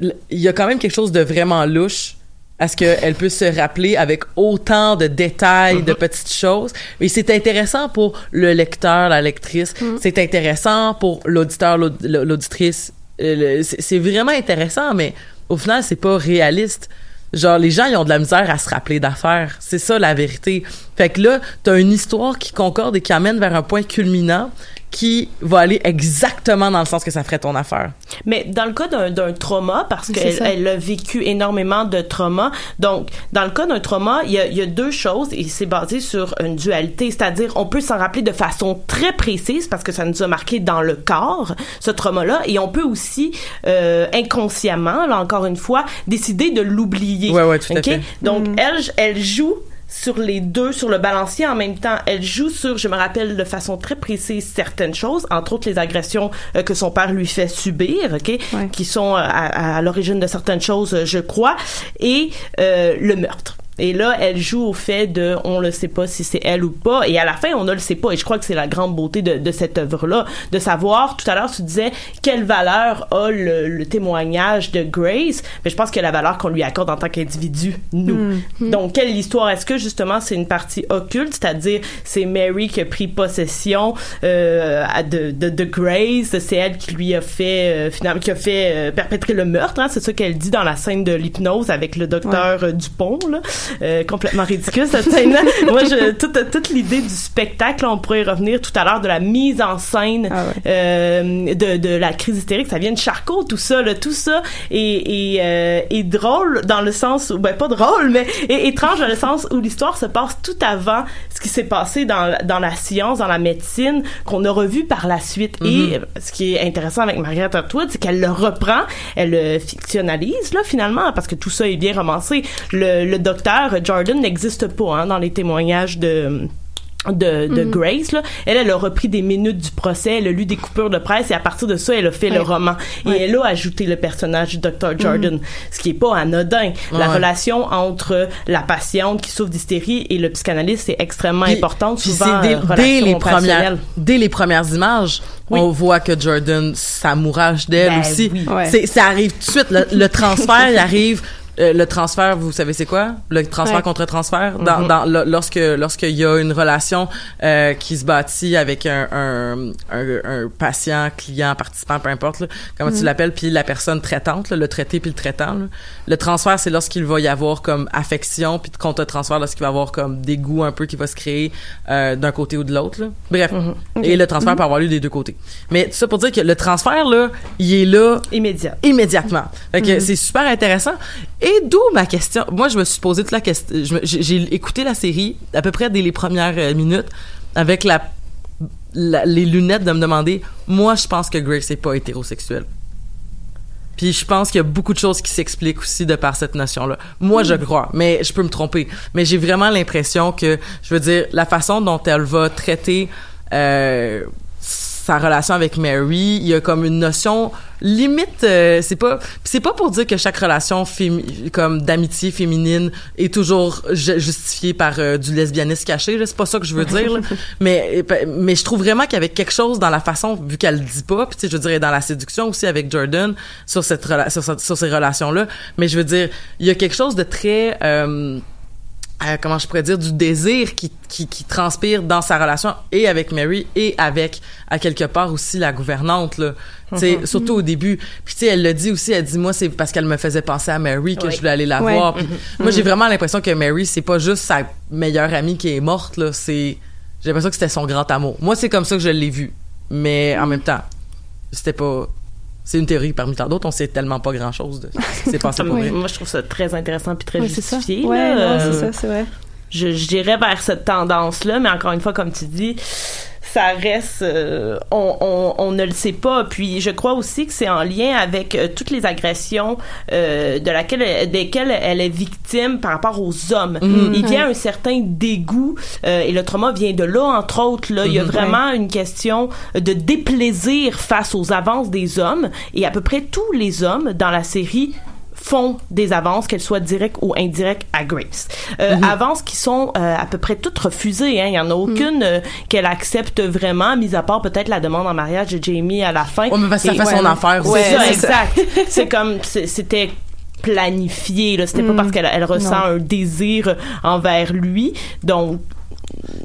il y a quand même quelque chose de vraiment louche à ce qu'elle peut se rappeler avec autant de détails, de petites choses. Et c'est intéressant pour le lecteur, la lectrice. C'est intéressant pour l'auditeur, l'aud- l'auditrice. Euh, c'est vraiment intéressant, mais au final, c'est pas réaliste. Genre, les gens, ils ont de la misère à se rappeler d'affaires. C'est ça, la vérité. Fait que là, t'as une histoire qui concorde et qui amène vers un point culminant qui va aller exactement dans le sens que ça ferait ton affaire. Mais dans le cas d'un trauma, parce qu'elle elle a vécu énormément de trauma, donc dans le cas d'un trauma, il y a, il y a deux choses et c'est basé sur une dualité, c'est-à-dire on peut s'en rappeler de façon très précise parce que ça nous a marqué dans le corps, ce trauma-là, et on peut aussi euh, inconsciemment, là encore une fois, décider de l'oublier. Ouais, ouais, tout à OK? fait. Donc elle, elle joue sur les deux, sur le balancier en même temps. Elle joue sur, je me rappelle de façon très précise certaines choses, entre autres les agressions euh, que son père lui fait subir, ok, Ouais. qui sont euh, à, à l'origine de certaines choses, euh, je crois, et euh, le meurtre. Et là, elle joue au fait de, on le sait pas si c'est elle ou pas, et à la fin, on ne le sait pas. Et je crois que c'est la grande beauté de, de cette œuvre-là, de savoir. Tout à l'heure, tu disais quelle valeur a le, le témoignage de Grace, mais je pense que la valeur qu'on lui accorde en tant qu'individu, nous. Donc, quelle histoire Est-ce que justement c'est une partie occulte, c'est-à-dire c'est Mary qui a pris possession euh, de, de, de Grace, c'est elle qui lui a fait euh, finalement qui a fait euh, perpétrer le meurtre, hein, c'est ça qu'elle dit dans la scène de l'hypnose avec le docteur euh, Dupont, là, Euh, complètement ridicule cette scène-là. Moi, je, toute, toute l'idée du spectacle, on pourrait y revenir tout à l'heure de la mise en scène Ah ouais. euh, de, de la crise hystérique, ça vient de Charcot, tout ça, là, tout ça est, est, euh, est drôle dans le sens où, ben pas drôle, mais est étrange dans le sens où l'histoire se passe tout avant ce qui s'est passé dans, dans la science, dans la médecine, qu'on a revu par la suite. Et ce qui est intéressant avec Margaret Atwood, c'est qu'elle le reprend, elle le fictionnalise, là, finalement, parce que tout ça est bien romancé. Le, le docteur Jordan n'existe pas hein, dans les témoignages de de, de Grace là. Elle elle a repris des minutes du procès elle a lu des coupures de presse et à partir de ça elle a fait le roman. Et elle a ajouté le personnage du Dr. Jordan ce qui est pas anodin. La relation entre la patiente qui souffre d'hystérie et le psychanalyste est extrêmement Puis- importante souvent dès, euh, dès les premières dès les premières images Oui. on voit que Jordan s'amourage d'elle Ben aussi. oui. Ça arrive tout de suite. Le, le transfert il arrive euh, le transfert, vous savez c'est quoi? Le transfert Ouais. contre transfert? Dans, Mhm. dans, lo- lorsque lorsqu'il y a une relation euh, qui se bâtit avec un, un, un, un patient, client, participant, peu importe, là, comment tu l'appelles, puis la personne traitante, là, le traité puis le traitant. là. Le transfert, c'est lorsqu'il va y avoir comme affection, puis contre transfert, lorsqu'il va y avoir comme des goûts un peu qui va se créer euh, d'un côté ou de l'autre. là. Bref, et le transfert peut avoir lieu des deux côtés. Mais tout ça pour dire que le transfert là, il est là immédiat immédiatement. Fait que c'est super intéressant. Et d'où ma question. Moi, je me suis posé toute la question. J'ai écouté la série à peu près dès les premières euh, minutes avec la, la- les lunettes de me demander. Moi, je pense que Grace n'est pas hétérosexuel. Puis je pense qu'il y a beaucoup de choses qui s'expliquent aussi de par cette notion-là. Moi, je crois, mais je peux me tromper. Mais j'ai vraiment l'impression que, je veux dire, la façon dont elle va traiter euh, sa relation avec Mary, il y a comme une notion limite euh, c'est pas c'est pas pour dire que chaque relation fémi- comme d'amitié féminine est toujours ju- justifiée par euh, du lesbianisme caché, là, c'est pas ça que je veux dire là. mais mais je trouve vraiment qu'il y avait quelque chose dans la façon vu qu'elle le dit pas, puis tu sais je veux dire dans la séduction aussi avec Jordan sur cette sur, sur ces relations là, mais je veux dire il y a quelque chose de très euh, euh, comment je pourrais dire du désir qui, qui, qui transpire dans sa relation et avec Mary et avec à quelque part aussi la gouvernante là. Sais Mhm. surtout au début. Puis tu sais elle le dit aussi elle dit moi c'est parce qu'elle me faisait penser à Mary que Oui. je voulais aller la voir. Puis Mhm. moi j'ai vraiment l'impression que Mary c'est pas juste sa meilleure amie qui est morte là. C'est j'ai l'impression que c'était son grand amour. Moi c'est comme ça que je l'ai vu. Mais en même temps c'était pas c'est une théorie parmi tant d'autres on sait tellement pas grand chose de ce qui s'est passé pour Moi, vrai moi, je trouve ça très intéressant puis très c'est ça. justifié. Ouais, non, Euh, c'est ça, c'est vrai. je, je dirais vers cette tendance-là, mais encore une fois, comme tu dis, ça reste, euh, on, on, on ne le sait pas. Puis je crois aussi que c'est en lien avec euh, toutes les agressions euh, de laquelle, desquelles elle est victime par rapport aux hommes. Il y a un certain dégoût euh, et le trauma vient de là, entre autres. Là, il y a vraiment une question de déplaisir face aux avances des hommes et à peu près tous les hommes dans la série font des avances, qu'elles soient directes ou indirectes à Grace. Euh, Avances qui sont euh, à peu près toutes refusées. Hein. Il y en a aucune euh, qu'elle accepte vraiment, mis à part peut-être la demande en mariage de Jamie à la fin. Ouais, mais parce que ça fait son ouais, affaire ça, c'est ça. exact. c'est comme, c'était planifié là c'était pas parce qu'elle elle ressent un désir envers lui donc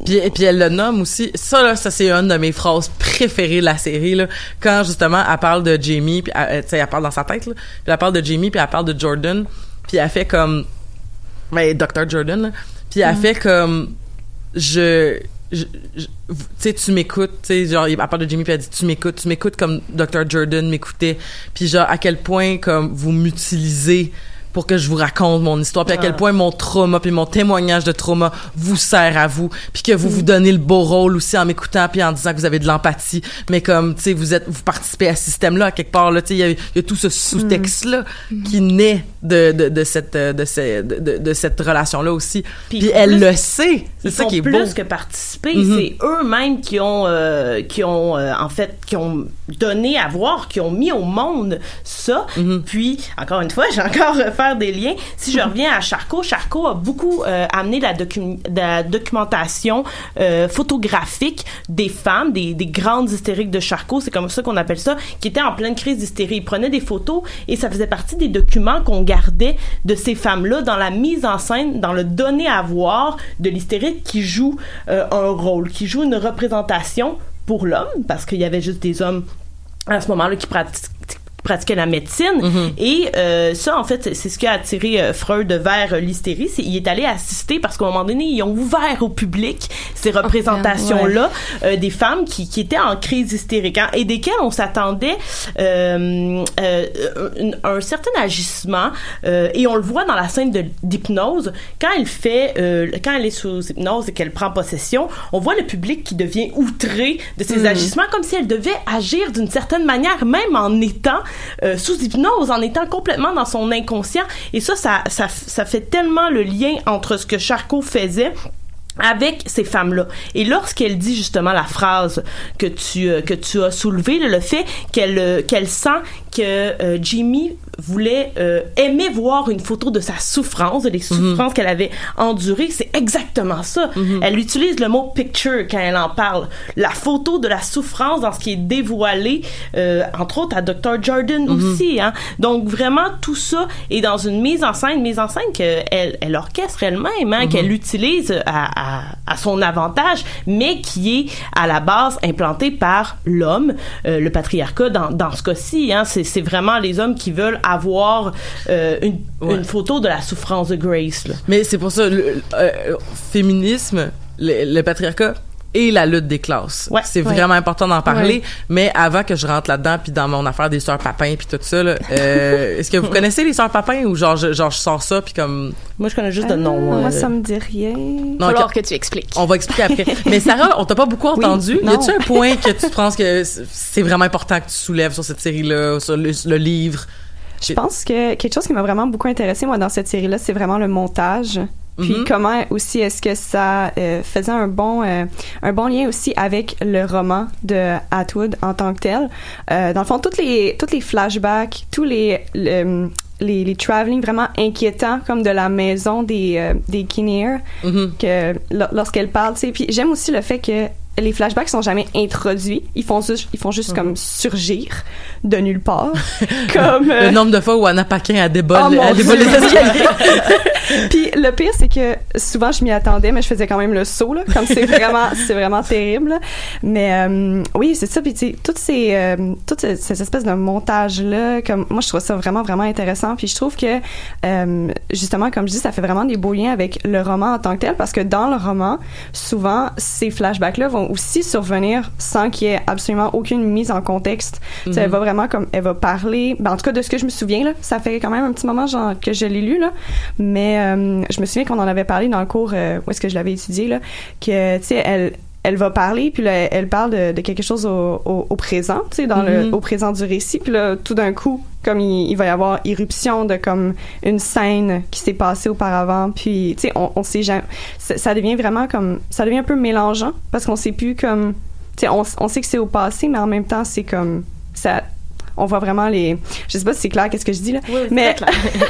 Puis, et puis elle le nomme aussi. Ça, là, ça, c'est une de mes phrases préférées de la série, là. Quand, justement, elle parle de Jamie, puis elle, sais, elle parle dans sa tête, là. Puis elle parle de Jamie, puis elle parle de Jordan. Puis elle fait comme... Ben, Dr. Jordan, là. Puis elle fait comme... Je... je- je- tu sais, tu m'écoutes, tu sais, genre, elle parle de Jamie, puis elle dit, tu m'écoutes, tu m'écoutes comme Dr. Jordan m'écoutait. Puis genre, à quel point, comme, vous m'utilisez pour que je vous raconte mon histoire, puis à quel point mon trauma, puis mon témoignage de trauma vous sert à vous, puis que vous vous donnez le beau rôle aussi en m'écoutant, puis en disant que vous avez de l'empathie, mais comme, tu sais, vous êtes, vous participez à ce système-là, à quelque part, là, tu sais, il y a- il y, a tout ce sous-texte-là qui naît de, de, de cette, euh, de, ce- de, cette relation-là aussi. Puis Puis, elle plus- le sait. C'est ça qui est plus beau. que participer Mhm. c'est eux-mêmes qui ont euh, qui ont euh, en fait qui ont donné à voir qui ont mis au monde ça Mhm. puis encore une fois j'ai encore euh, des liens. Si je reviens à Charcot Charcot a beaucoup euh, amené de la documentation euh, photographique des femmes des, des grandes hystériques de Charcot. C'est comme ça qu'on appelle ça qui étaient en pleine crise d'hystérie. Ils prenaient des photos et ça faisait partie des documents qu'on gardait de ces femmes-là dans la mise en scène dans le donner à voir de l'hystérique qui joue euh, un rôle qui joue une représentation pour l'homme parce qu'il y avait juste des hommes à ce moment-là qui pratiquaient pratiquait la médecine. Et euh, ça en fait c'est- ce qui a attiré euh, Freud vers euh, l'hystérie. Il est allé assister parce qu'à un moment donné ils ont ouvert au public ces représentations là des femmes qui, qui étaient en crise hystérique hein, et desquelles on s'attendait euh, euh, un, un certain agissement euh, et on le voit dans la scène de- d'hypnose quand elle fait euh, quand elle est sous hypnose et qu'elle prend possession on voit le public qui devient outré de ces agissements comme si elle devait agir d'une certaine manière même en étant euh, sous hypnose en étant complètement dans son inconscient. Et ça ça ça, ça fait tellement le lien entre ce que Charcot faisait avec ces femmes-là. Et lorsqu'elle dit justement la phrase que tu euh, que tu as soulevée, le fait qu'elle euh, qu'elle sent que euh, Jimmy voulait euh, aimer voir une photo de sa souffrance, de les souffrances qu'elle avait endurées, c'est exactement ça. Elle utilise le mot picture quand elle en parle. La photo de la souffrance dans ce qui est dévoilé, euh, entre autres à Dr. Jordan aussi. Hein? Donc vraiment tout ça est dans une mise en scène, mise en scène qu'elle elle orchestre elle-même, hein, qu'elle utilise à, à, à son avantage, mais qui est à la base implantée par l'homme, euh, le patriarcat dans, dans ce cas-ci. Hein, c'est, c'est vraiment les hommes qui veulent avoir euh, une, Ouais. une photo de la souffrance de Grace. Là. Mais c'est pour ça, le euh, féminisme, le, le patriarcat et la lutte des classes. Ouais. c'est Ouais. vraiment important d'en parler. Mais avant que je rentre là-dedans, puis dans mon affaire des sœurs Papin, puis tout ça, là, euh, est-ce que vous connaissez les sœurs Papin ou genre je, genre je sors ça, puis comme Moi, je connais juste de Euh, nom. Moi, euh, ça me dit rien. non, falloir ok, que tu expliques. on va expliquer après. Mais Sarah, on t'a pas beaucoup entendu. y a-tu un point que tu penses que c'est vraiment important que tu soulèves sur cette série-là, sur le, le livre? Je pense que quelque chose qui m'a vraiment beaucoup intéressé moi dans cette série-là, c'est vraiment le montage. Puis Mhm. comment aussi est-ce que ça euh, faisait un bon euh, un bon lien aussi avec le roman de Atwood en tant que tel. Euh, dans le fond, toutes les toutes les flashbacks, tous les le- les, les travelling vraiment inquiétants comme de la maison des euh, des Kinnear Mhm. que lo- lorsqu'elle parle, tu sais. Puis j'aime aussi le fait que les flashbacks sont jamais introduits, ils font juste ils font juste comme surgir de nulle part, comme euh, Le nombre de fois où Anna Paquin a débolle, Oh, les escaliers. Puis le pire, c'est que souvent je m'y attendais, mais je faisais quand même le saut là, comme c'est vraiment, c'est vraiment terrible. là. Mais euh, oui, c'est ça. Puis tu toutes ces, euh, ces espèces de montage là, comme moi je trouve ça vraiment vraiment intéressant. Puis je trouve que euh, justement, comme je dis, ça fait vraiment des beaux liens avec le roman en tant que tel, parce que dans le roman, souvent ces flashbacks là vont aussi survenir sans qu'il y ait absolument aucune mise en contexte. Tu sais, Elle va vraiment comme, elle va parler. Ben, en tout cas de ce que je me souviens là, ça fait quand même un petit moment genre que je l'ai lu là, mais euh, je me souviens qu'on en avait parlé dans le cours euh, où est-ce que je l'avais étudié là, que tu sais elle elle va parler puis là elle parle de, de quelque chose au, au, au présent, tu sais dans le Mhm. au présent du récit puis là tout d'un coup comme il, il va y avoir irruption de comme une scène qui s'est passée auparavant puis tu sais on, on sait jamais ça, ça devient vraiment comme ça devient un peu mélangeant parce qu'on sait plus comme tu sais on, on sait que c'est au passé mais en même temps c'est comme ça on voit vraiment les je sais pas si c'est clair qu'est-ce que je dis là Oui, mais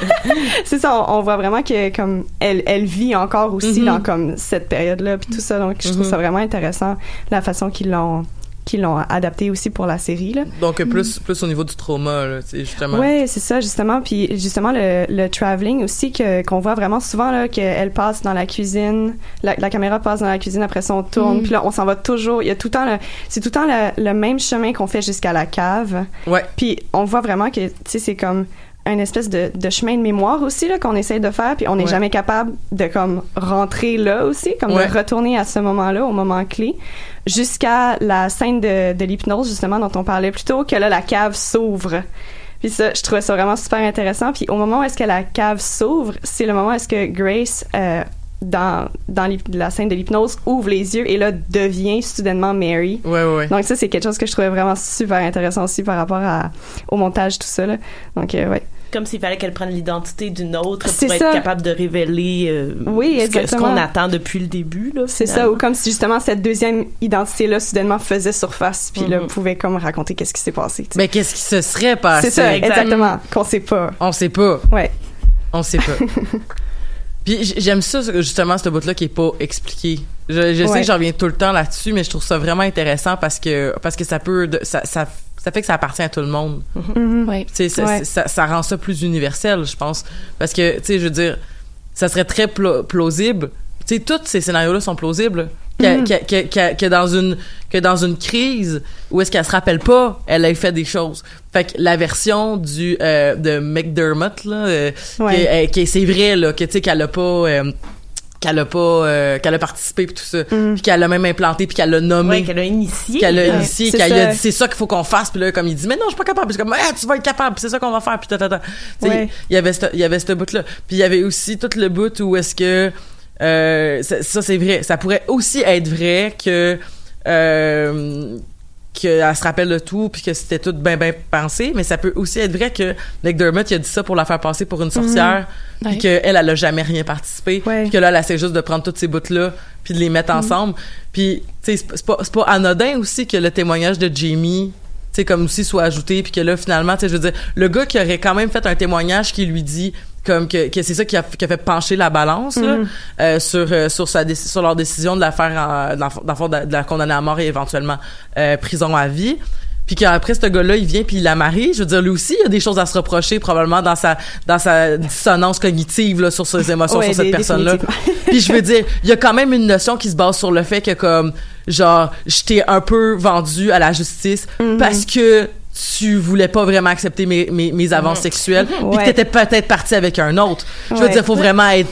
c'est ça on, on voit vraiment que comme elle elle vit encore aussi Mhm. dans comme cette période là puis tout ça donc je trouve Mhm. ça vraiment intéressant la façon qu'ils l'ont qu'ils l'ont adapté aussi pour la série là Donc, euh, plus, plus au niveau du trauma, là, justement. Ouais, c'est ça justement. Puis justement le, le traveling aussi que qu'on voit vraiment souvent là qu'elle passe dans la cuisine, la, la caméra passe dans la cuisine après ça on tourne. Mm. Puis là on s'en va toujours. Il y a tout le temps le, c'est tout le temps le, le même chemin qu'on fait jusqu'à la cave. Ouais. Puis on voit vraiment que tu sais c'est comme un espèce de, de chemin de mémoire aussi là qu'on essaye de faire puis on n'est Ouais. jamais capable de comme rentrer là aussi comme Ouais. de retourner à ce moment-là au moment clé jusqu'à la scène de, de l'hypnose justement dont on parlait plus tôt que là la cave s'ouvre puis ça je trouvais ça vraiment super intéressant puis au moment où est-ce que la cave s'ouvre c'est le moment où est-ce que Grace euh, dans dans la scène de l'hypnose ouvre les yeux et là devient soudainement Mary Ouais, ouais, ouais. donc ça c'est quelque chose que je trouvais vraiment super intéressant aussi par rapport à, au montage tout ça là. Donc euh, ouais. Comme s'il fallait qu'elle prenne l'identité d'une autre C'est pour ça. être capable de révéler euh, Oui, ce qu'on attend depuis le début. là, C'est ça ou comme si justement cette deuxième identité là soudainement faisait surface puis là Mhm. pouvait comme raconter qu'est-ce qui s'est passé. Mais qu'est-ce qui se serait passé? c'est ça exact. exactement qu'on sait pas. On sait pas. Ouais. On sait pas. Puis j'aime ça, justement, ce bout-là qui est pas expliqué. Je, je sais que j'en reviens tout le temps là-dessus, mais je trouve ça vraiment intéressant parce que, parce que ça peut, ça, ça, ça fait que ça appartient à tout le monde. Mhm. Ouais. Tu sais, ça, Ouais. ça, ça rend ça plus universel, je pense. Parce que, tu sais, je veux dire, ça serait très pla- plausible. Tu sais, tous ces scénarios-là sont plausibles. Que, que, que, que, que dans une que dans une crise où est-ce qu'elle se rappelle pas, elle a fait des choses. Fait que la version du euh, de McDermott là, euh, Ouais. que- que c'est vrai là, que tu sais qu'elle a pas euh, qu'elle a pas euh, qu'elle a participé puis tout ça, Mhm. puis qu'elle l'a même implanté puis qu'elle l'a nommé Ouais, qu'elle a initié. qu'elle a là. initié, c'est qu'elle a ça. dit c'est ça qu'il faut qu'on fasse, puis là comme il dit mais non je suis pas capable, puis c'est comme Ah, tu vas être capable, puis c'est ça qu'on va faire, puis tata. Tu sais, Ouais. il y avait ce, il y avait ce bout là, puis il y avait aussi tout le bout où est-ce que euh, ça, ça, c'est vrai, ça pourrait aussi être vrai que euh, qu'elle se rappelle de tout puis que c'était tout bien bien pensé mais ça peut aussi être vrai que McDermott il a dit ça pour la faire passer pour une sorcière Ouais. puis qu'elle elle a jamais rien participé Ouais. puis que là elle essaie juste de prendre toutes ces bouts là puis de les mettre ensemble puis tu sais c'est pas- pas anodin aussi que le témoignage de Jamie sais comme aussi soit ajouté puis que là finalement tu sais je veux dire le gars qui aurait quand même fait un témoignage qui lui dit comme que, que c'est ça qui a, qui a fait pencher la balance là, Mhm. euh, sur euh, sur sa déci- sur leur décision de la faire en, dans, de, de la condamner à mort et éventuellement euh, prison à vie. Puis qu'après ce gars-là il vient puis il la marie. Je veux dire lui aussi il y a des choses à se reprocher probablement dans sa dans sa dissonance cognitive là sur ses émotions Ouais, sur cette personne là puis je veux dire, il y a quand même une notion qui se base sur le fait que comme genre je t'ai un peu vendu à la justice Mhm. parce que tu voulais pas vraiment accepter mes, mes, mes avances sexuelles puis Ouais. que t'étais peut-être parti avec un autre. Je veux Ouais. dire, faut vraiment être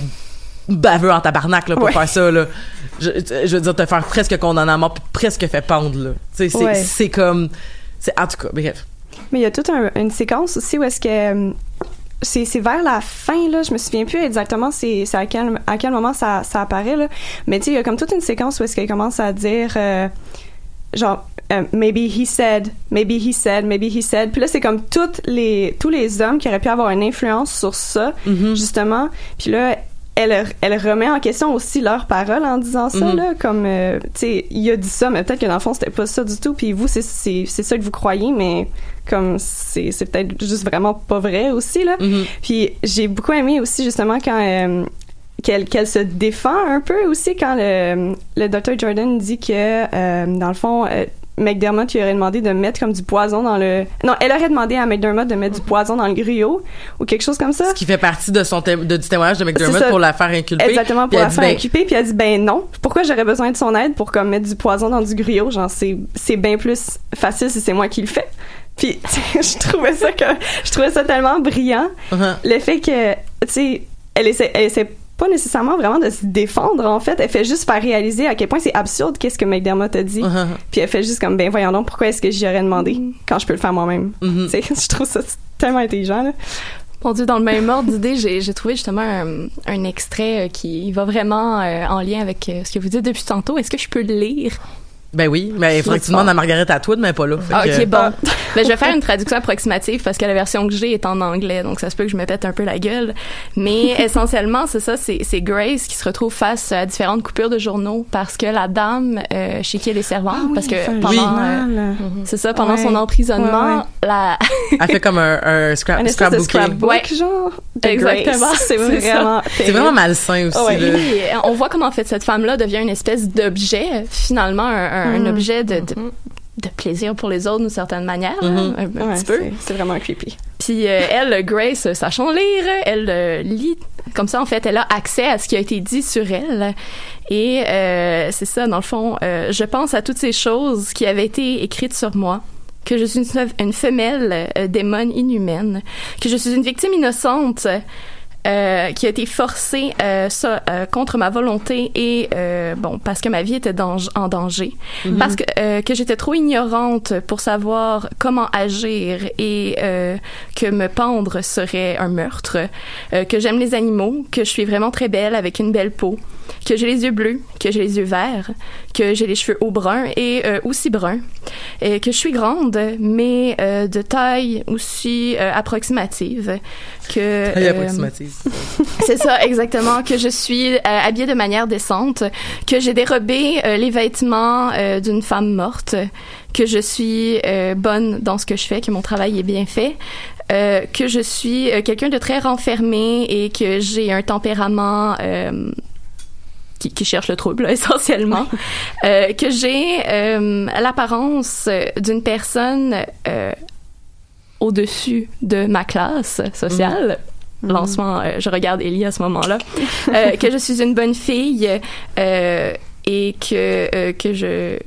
baveux en tabarnak là pour Ouais. faire ça là. Je, je veux dire te faire presque condamner à mort puis presque fait pendre c'est Ouais. comme c'est en tout cas bref. Mais il y a toute un- une séquence aussi où est-ce que euh, c'est vers la fin là, je me souviens plus exactement c'est à quel à quel moment ça ça apparaît là, mais tu sais il y a comme toute une séquence où est-ce qu'elle commence à dire euh, genre euh, maybe he said, maybe he said, maybe he said. Puis là c'est comme toutes les tous les hommes qui auraient pu avoir une influence sur ça Mhm. justement. Puis là elle, elle remet en question aussi leurs paroles en disant ça, Mhm. là, comme, euh, tu sais, il a dit ça, mais peut-être que dans le fond, c'était pas ça du tout, puis vous, c'est, ça que vous croyez, mais comme, c'est, peut-être juste vraiment pas vrai aussi, là. Mhm. Puis j'ai beaucoup aimé aussi, justement, quand... euh, qu'elle se défend un peu aussi quand le, le Dr. Jordan dit que euh, dans le fond euh, McDermott lui aurait demandé de mettre comme du poison dans le non elle aurait demandé à McDermott de mettre du poison dans le griot ou quelque chose comme ça Ce qui fait partie de son de, du témoignage de McDermott pour la faire inculper. Exactement, pour la faire ben, inculper, puis elle dit ben non. Pourquoi j'aurais besoin de son aide pour comme mettre du poison dans du griot? Genre c'est c'est bien plus facile si c'est moi qui le fais. Puis je trouvais ça que je trouvais ça tellement brillant Uh-huh. le fait que tu sais elle essaie elle essaie pas nécessairement vraiment de se défendre en fait, elle fait juste faire réaliser à quel point c'est absurde qu'est-ce que McDermott a dit. Uh-huh. Puis elle fait juste comme ben voyons donc pourquoi est-ce que j'y aurais demandé quand je peux le faire moi-même? Tu sais, je trouve ça tellement intelligent là. Mon Dieu, dans le même ordre d'idée, j'ai, j'ai trouvé justement un, un extrait euh, qui va vraiment euh, en lien avec euh, ce que vous dites depuis tantôt. Est-ce que je peux le lire? Ben oui, mais il faudrait que tu demandes à Margaret Atwood, mais pas là. Ah, que- ok, bon. Ben, je vais faire une traduction approximative parce que la version que j'ai est en anglais, donc ça se peut que je me pète un peu la gueule. Mais essentiellement, c'est ça, c'est, c'est Grace qui se retrouve face à différentes coupures de journaux parce que la dame euh, chez qui elle est servante, Ah oui, parce que pendant, euh, c'est ça, pendant Ouais. son emprisonnement, Ouais, la Elle fait comme un, un scrap, Un scrapbooking. scrapbook Ouais. genre. de Exactement. Grace. C'est vraiment C'est vraiment malsain aussi. Ouais. là. Et on voit comment en fait cette femme-là devient une espèce d'objet, finalement un, un- un Mhm. objet de, de, de plaisir pour les autres d'une certaine manière, hein, Mhm. un, un Ouais, petit peu. c'est- vraiment creepy. Puis euh, elle, Grace, sachant lire, elle euh, lit comme ça en fait, elle a accès à ce qui a été dit sur elle. Et euh, c'est ça, dans le fond, euh, je pense à toutes ces choses qui avaient été écrites sur moi que je suis une, une femelle euh, démon inhumaine, que je suis une victime innocente euh, qui a été forcée euh, ça, euh, contre ma volonté et euh, bon parce que ma vie était en danger, parce que euh, que j'étais trop ignorante pour savoir comment agir et euh, que me pendre serait un meurtre, euh, que j'aime les animaux, que je suis vraiment très belle avec une belle peau, que j'ai les yeux bleus, que j'ai les yeux verts, que j'ai les cheveux au brun et euh, aussi bruns, et que je suis grande, mais euh, de taille aussi euh, approximative, que Taille euh, approximative. c'est ça, exactement. Que je suis euh, habillée de manière décente, que j'ai dérobé euh, les vêtements euh, d'une femme morte, que je suis euh, bonne dans ce que je fais, que mon travail est bien fait, euh, que je suis euh, quelqu'un de très renfermé et que j'ai un tempérament euh, qui, qui cherche le trouble essentiellement, euh, que j'ai euh, l'apparence d'une personne euh, au-dessus de ma classe sociale. Lancement, euh, je regarde Ellie à ce moment-là. Euh, que je suis une bonne fille euh, et que euh, que je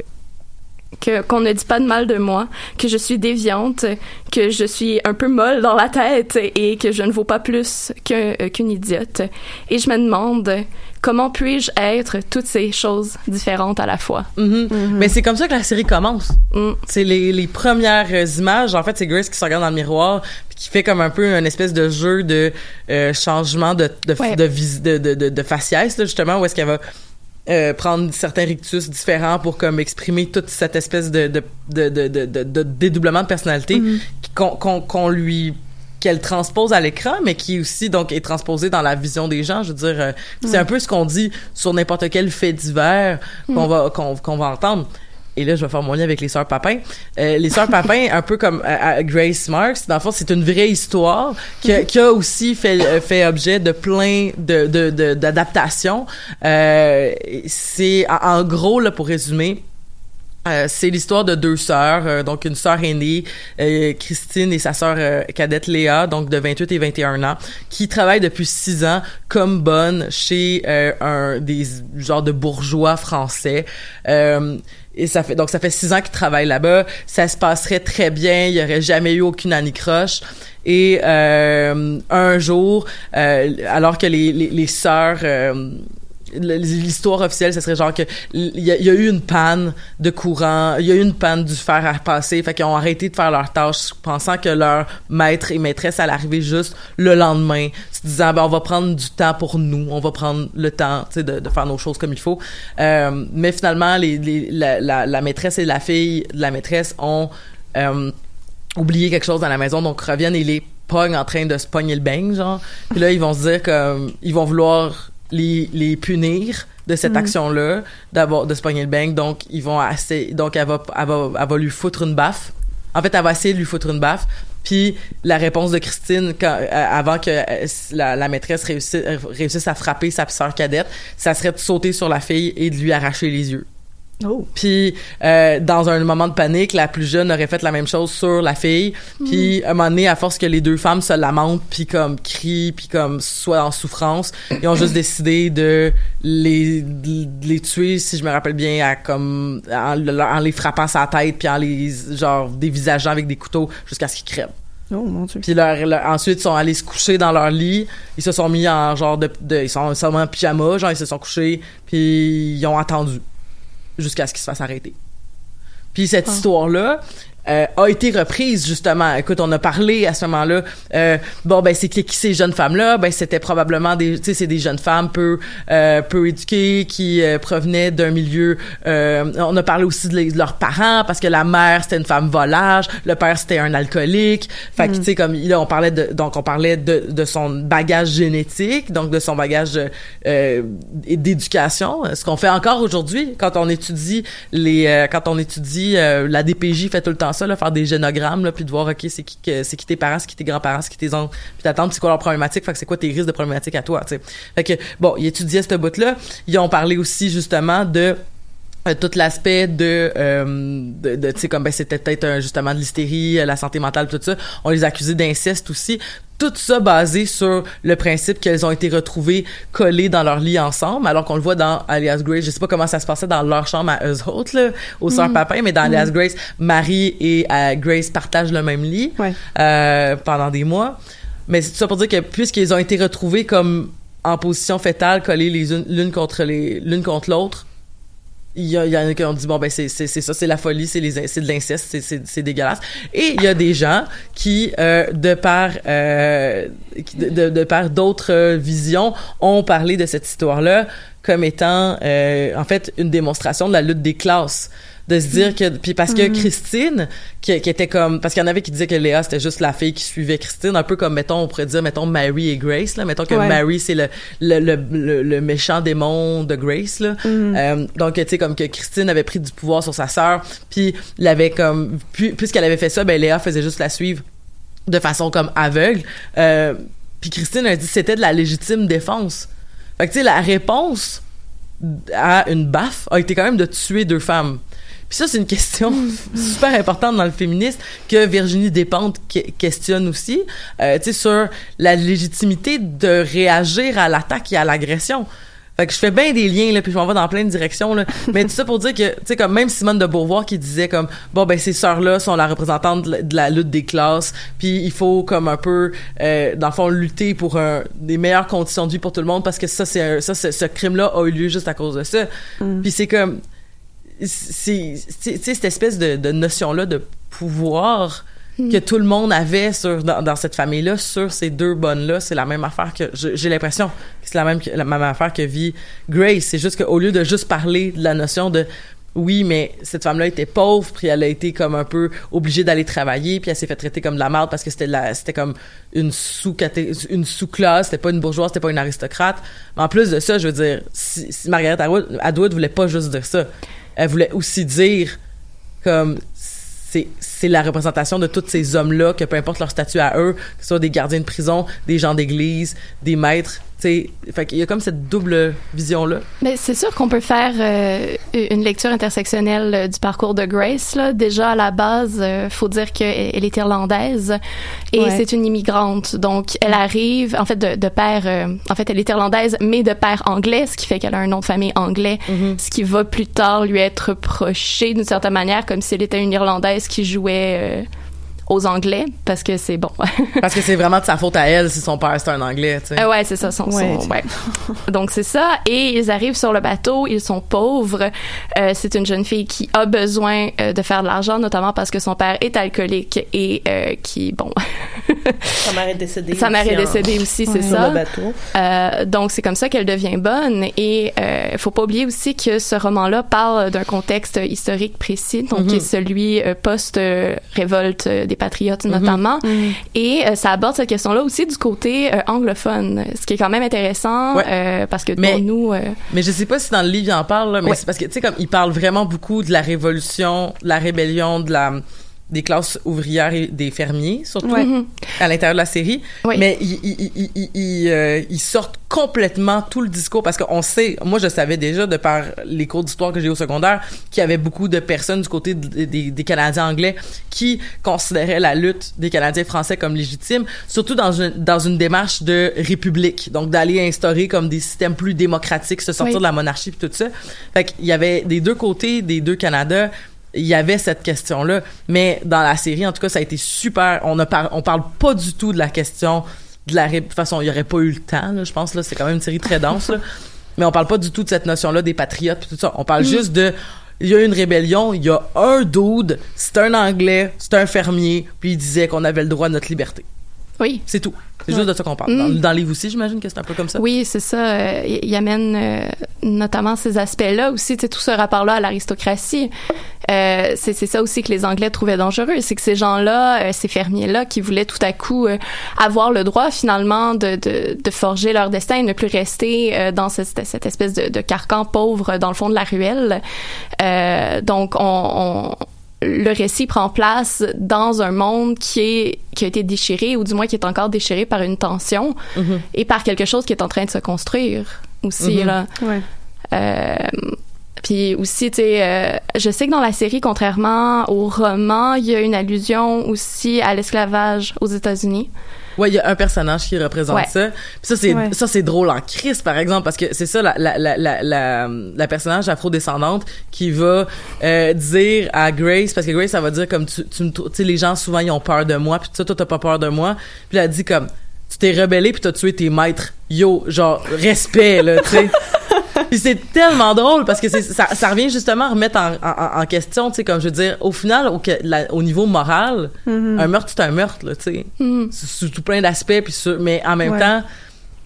que qu'on ne dit pas de mal de moi, que je suis déviante, que je suis un peu molle dans la tête et que je ne vaux pas plus qu'un- euh, qu'une idiote. Et je me demande comment puis-je être toutes ces choses différentes à la fois? Mhm. Mais c'est comme ça que la série commence. Mm. C'est les, les premières images. En fait, c'est Grace qui se regarde dans le miroir puis qui fait comme un peu une espèce de jeu de euh, changement de de, Ouais. de, vis- de, de, de, de faciès, là, justement, où est-ce qu'elle va euh, prendre certains rictus différents pour comme exprimer toute cette espèce de de de de, de, de- de dédoublement de personnalité qu'on qu'on qu'on lui qu'elle transpose à l'écran, mais qui aussi donc est transposée dans la vision des gens. Je veux dire, euh, c'est un peu ce qu'on dit sur n'importe quel fait divers qu'on va qu'on qu'on va entendre. Et là, je vais faire mon lien avec les sœurs Papin. Euh, les sœurs Papin, un peu comme euh, Grace Marks, dans le fond, c'est une vraie histoire qui a, qui a aussi fait euh, fait objet de plein de de de- d'adaptations. Euh, c'est en gros là pour résumer. Euh, c'est l'histoire de deux sœurs, euh, donc une sœur aînée, euh, Christine, et sa sœur euh, cadette Léa, donc de 28 et 21 ans, qui travaillent depuis six ans comme bonne chez euh, un des genres de bourgeois français. Et ça fait donc ça fait six ans qu'ils travaillent là-bas. Ça se passerait très bien. Il y aurait jamais eu aucune anicroche. Et un jour, alors que les les, les sœurs l'histoire officielle ce serait genre que il y, a- eu une panne de courant il y a eu une panne du fer à passer fait qu'ils ont arrêté de faire leurs tâches pensant que leur maître et maîtresse allait arriver juste le lendemain se disant ben on va prendre du temps pour nous on va prendre le temps tu sais de, faire nos choses comme il faut. Euh, mais finalement les, la, maîtresse et la fille de la maîtresse ont euh, oublié quelque chose dans la maison donc reviennent et les pognent en train de se pogner le beigne genre. Puis là ils vont se dire comme ils vont vouloir les, les punir de cette Mhm. action-là, d'avoir de se pogner le bang. Donc, ils vont assez, donc elle va, elle va, elle va lui foutre une baffe. En fait, elle va essayer de lui foutre une baffe. Puis la réponse de Christine, quand, euh, avant que euh, la, la maîtresse réussisse, réussisse à frapper sa sœur cadette, ça serait de sauter sur la fille et de lui arracher les yeux. Oh. Puis euh, dans un moment de panique, la plus jeune aurait fait la même chose sur la fille. Puis à un moment donné, à force que les deux femmes se lamentent, puis comme crient, puis comme soient en souffrance, ils ont juste décidé de les de les tuer, si je me rappelle bien, à comme en, en les frappant sa tête, puis en les genre dévisageant avec des couteaux jusqu'à ce qu'ils crèvent. Oh mon dieu. Puis leur, leur- ensuite, ils sont allés se coucher dans leur lit. Ils se sont mis en genre de, de- ils sont seulement en pyjama, genre ils se sont couchés, puis ils ont attendu jusqu'à ce qu'ils se fassent arrêter. Puis cette Ah. histoire-là euh, a été reprise justement. Écoute, on a parlé à ce moment-là. euh, bon, ben c'est qui, qui ces jeunes femmes-là? Ben c'était probablement des, tu sais, c'est des jeunes femmes peu euh, peu éduquées qui euh, provenaient d'un milieu. euh, on a parlé aussi de, les- de leurs parents parce que la mère c'était une femme volage, le père c'était un alcoolique. Fait que tu sais comme là on parlait de donc on parlait de, de son bagage génétique, donc de son bagage euh, d'éducation. Ce qu'on fait encore aujourd'hui quand on étudie les euh, quand on étudie euh, la DPJ fait tout le temps ça là, faire des génogrammes là puis de voir ok c'est qui c'est qui tes parents, c'est qui tes grands-parents, c'est qui tes oncles, puis t'attendre c'est quoi leur problématique, fait que c'est quoi tes risques de problématique à toi, tu sais. Fait que bon, ils étudiaient ce bout là, ils ont parlé aussi justement de tout l'aspect de, euh, de, de, tu sais comme ben c'était peut-être un- justement de l'hystérie euh, la santé mentale tout ça. On les accusait d'inceste aussi. Tout ça basé sur le principe qu'elles ont été retrouvées collées dans leur lit ensemble alors qu'on le voit dans Alias Grace. Je sais pas comment ça se passait dans leur chambre à eux autres là aux sœurs Papin mais dans Alias Grace Marie et euh, Grace partagent le même lit Ouais. euh, pendant des mois. Mais c'est tout ça pour dire que puisqu'ils ont été retrouvés comme en position fétale, collés les unes l'une contre les l'une contre l'autre, il y, en a qui ont dit bon ben c'est ça c'est la folie c'est les c'est de l'inceste c'est dégueulasse. Et il y a des gens qui euh, de par euh, de, de, par d'autres visions ont parlé de cette histoire là comme étant euh, en fait une démonstration de la lutte des classes de se dire que puis parce que Christine qui, qui était comme parce qu'il y en avait qui disaient que Léa c'était juste la fille qui suivait Christine un peu comme mettons on pourrait dire mettons Mary et Grace là. Mettons que Ouais. Mary c'est le le, le le le méchant démon de Grace là. Euh, donc tu sais comme que Christine avait pris du pouvoir sur sa sœur puis l'avait comme puis- puisqu'elle avait fait ça ben Léa faisait juste la suivre de façon comme aveugle. Euh, puis Christine a dit que c'était de la légitime défense. Fait que tu sais la réponse à une baffe a été quand même de tuer deux femmes. Puis ça, c'est une question super importante dans le féminisme que Virginie Despentes que- questionne aussi, euh, tu sais, sur la légitimité de réagir à l'attaque et à l'agression. Fait que je fais bien des liens, là, puis je m'en vais dans plein de directions, là. Mais tout ça pour dire que, tu sais, comme même Simone de Beauvoir qui disait comme, bon, ben, ces sœurs-là sont la représentante de la, lutte des classes, puis il faut comme un peu, euh, dans le fond, lutter pour un, des meilleures conditions de vie pour tout le monde, parce que ça, c'est ça, ce crime-là a eu lieu juste à cause de ça. Puis c'est comme, c'est cette espèce de, de notion là de pouvoir que tout le monde avait sur dans, dans cette famille là sur ces deux bonnes là c'est la même affaire que j'ai l'impression que c'est la même que- la même affaire que vit Grace. C'est juste qu'au lieu de juste parler de la notion de oui, mais cette femme-là était pauvre, puis elle a été comme un peu obligée d'aller travailler, puis elle s'est fait traiter comme de la merde parce que c'était c'était comme une sous une sous-classe, c'était pas une bourgeoise, c'était pas une aristocrate. Mais en plus de ça, je veux dire, si, si Margaret Atwood, Atwood voulait pas juste dire ça, elle voulait aussi dire comme c'est c'est la représentation de tous ces hommes-là, que peu importe leur statut à eux, que ce soit des gardiens de prison, des gens d'église, des maîtres, fait qu'il y a comme cette double vision-là. Mais c'est sûr qu'on peut faire euh, une lecture intersectionnelle euh, du parcours de Grace. Là. Déjà, à la base, euh, faut dire qu'elle est irlandaise et Ouais. c'est une immigrante. Donc, elle arrive, en fait, de, de père... euh, en fait, elle est irlandaise, mais de père anglais, ce qui fait qu'elle a un nom de famille anglais, ce qui va plus tard lui être reproché d'une certaine manière, comme si elle était une Irlandaise qui jouait euh, aux Anglais, parce que c'est bon. Parce que c'est vraiment de sa faute à elle si son père c'est un anglais, tu sais. Euh, ouais, c'est ça. Son, Ouais. son- ouais. Donc c'est ça. Et ils arrivent sur le bateau. Ils sont pauvres. Euh, c'est une jeune fille qui a besoin euh, de faire de l'argent, notamment parce que son père est alcoolique et euh, qui, bon, Sa mère est décédée. Sa mère aussi est en- décédée aussi, c'est ça. le bateau. Euh, donc c'est comme ça qu'elle devient bonne et euh, faut pas oublier aussi que ce roman-là parle d'un contexte historique précis, donc Mhm. qui est celui post révolte euh, des patriotes notamment, et euh, ça aborde cette question-là aussi du côté euh, anglophone, ce qui est quand même intéressant Ouais. euh, parce que Mais- pour nous, Mais je sais pas si dans le livre il en parle, là, mais Ouais. c'est parce que tu sais comme il parle vraiment beaucoup de la révolution, de la rébellion, de la des classes ouvrières et des fermiers surtout Ouais. Mhm. à l'intérieur de la série. Oui. Mais ils ils ils ils, ils, euh, ils sortent complètement tout le discours parce qu'on sait, moi je savais déjà de par les cours d'histoire que j'ai au secondaire qu'il y avait beaucoup de personnes du côté de- des, des Canadiens anglais qui considéraient la lutte des Canadiens français comme légitime, surtout dans une dans une démarche de république, donc d'aller instaurer comme des systèmes plus démocratiques, se sortir Oui. de la monarchie puis tout ça. Fait qu'il y avait des deux côtés des deux Canada il y avait cette question-là, mais dans la série, en tout cas, ça a été super. On ne par- on parle pas du tout de la question de la ré- de toute façon, il y aurait pas eu le temps. Là, je pense là, c'est quand même une série très dense. là. mais on parle pas du tout de cette notion-là des patriotes tout ça. On parle juste de il y a une rébellion, il y a un dude, c'est un Anglais, c'est un fermier, puis il disait qu'on avait le droit à notre liberté. Oui. C'est tout. C'est juste de ça qu'on parle. Dans, Mm. dans le livre aussi, j'imagine que c'est un peu comme ça. Oui, c'est ça. euh, Il amène euh, notamment ces aspects-là aussi, tout ce rapport-là à l'aristocratie. Euh, c'est ça aussi que les Anglais trouvaient dangereux, c'est que ces gens-là, euh, ces fermiers-là, qui voulaient tout à coup avoir le droit finalement de, de, de forger leur destin et ne plus rester dans cette, cette espèce de, de carcan pauvre dans le fond de la ruelle. Donc, on, on le récit prend place dans un monde qui est qui a été déchiré ou du moins qui est encore déchiré par une tension Mhm. et par quelque chose qui est en train de se construire aussi Mhm. là. Ouais. Euh, puis aussi, tu sais, euh, je sais que dans la série, contrairement au roman, il y a une allusion aussi à l'esclavage aux États-Unis. Ouais, il y a un personnage qui représente Ouais. ça. Puis ça c'est Ouais. ça c'est drôle en crise par exemple parce que c'est ça la la la la la, la personnage afro-descendante qui va euh, dire à Grace parce que Grace ça va dire comme tu tu me trou- tu sais les gens souvent ils ont peur de moi puis ça toi t'as pas peur de moi. Puis elle dit comme tu t'es rebellé puis t'as tué tes maîtres. Yo, genre respect là, tu sais. Puis c'est tellement drôle parce que c'est ça, ça revient justement à remettre en, en, en question, tu sais, comme je veux dire, au final, au, que- la- au niveau moral, un meurtre c'est un meurtre, là, tu sais, Mhm. sous, sous tout plein d'aspects, puis mais en même Ouais. temps,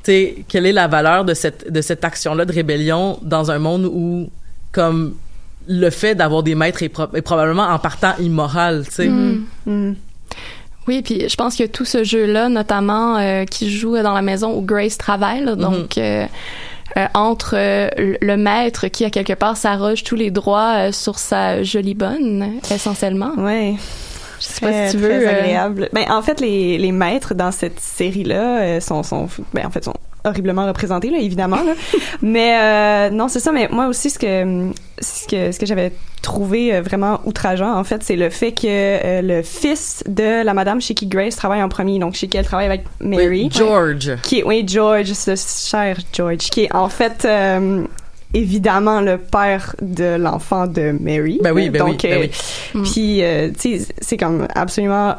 tu sais, quelle est la valeur de cette de cette action-là de rébellion dans un monde où, comme le fait d'avoir des maîtres est, pro- est probablement en partant immoral, tu sais. Mm. Mhm. Oui, puis je pense que tout ce jeu-là, notamment euh, qui joue dans la maison où Grace travaille, là, donc euh, entre euh, le- maître qui, à quelque part, s'arroge tous les droits euh, sur sa jolie bonne, essentiellement. Ouais. Je sais pas Très, si tu veux... très euh, agréable. Ben, en fait, les, les maîtres dans cette série-là euh, sont, sont, ben, en fait, sont horriblement représentés, là, évidemment, là. mais euh, non, c'est ça. Mais moi aussi, ce que, ce que, ce que j'avais trouvé euh, vraiment outrageant, en fait, c'est le fait que euh, le fils de la madame chez qui Grace travaille en premier, donc chez qui elle travaille avec Mary, Oui, George. qui est, oui, George, ce cher George, qui est en fait euh, évidemment le père de l'enfant de Mary. Ben oui, ben oui, Donc, ben oui. Puis, tu sais, c'est comme absolument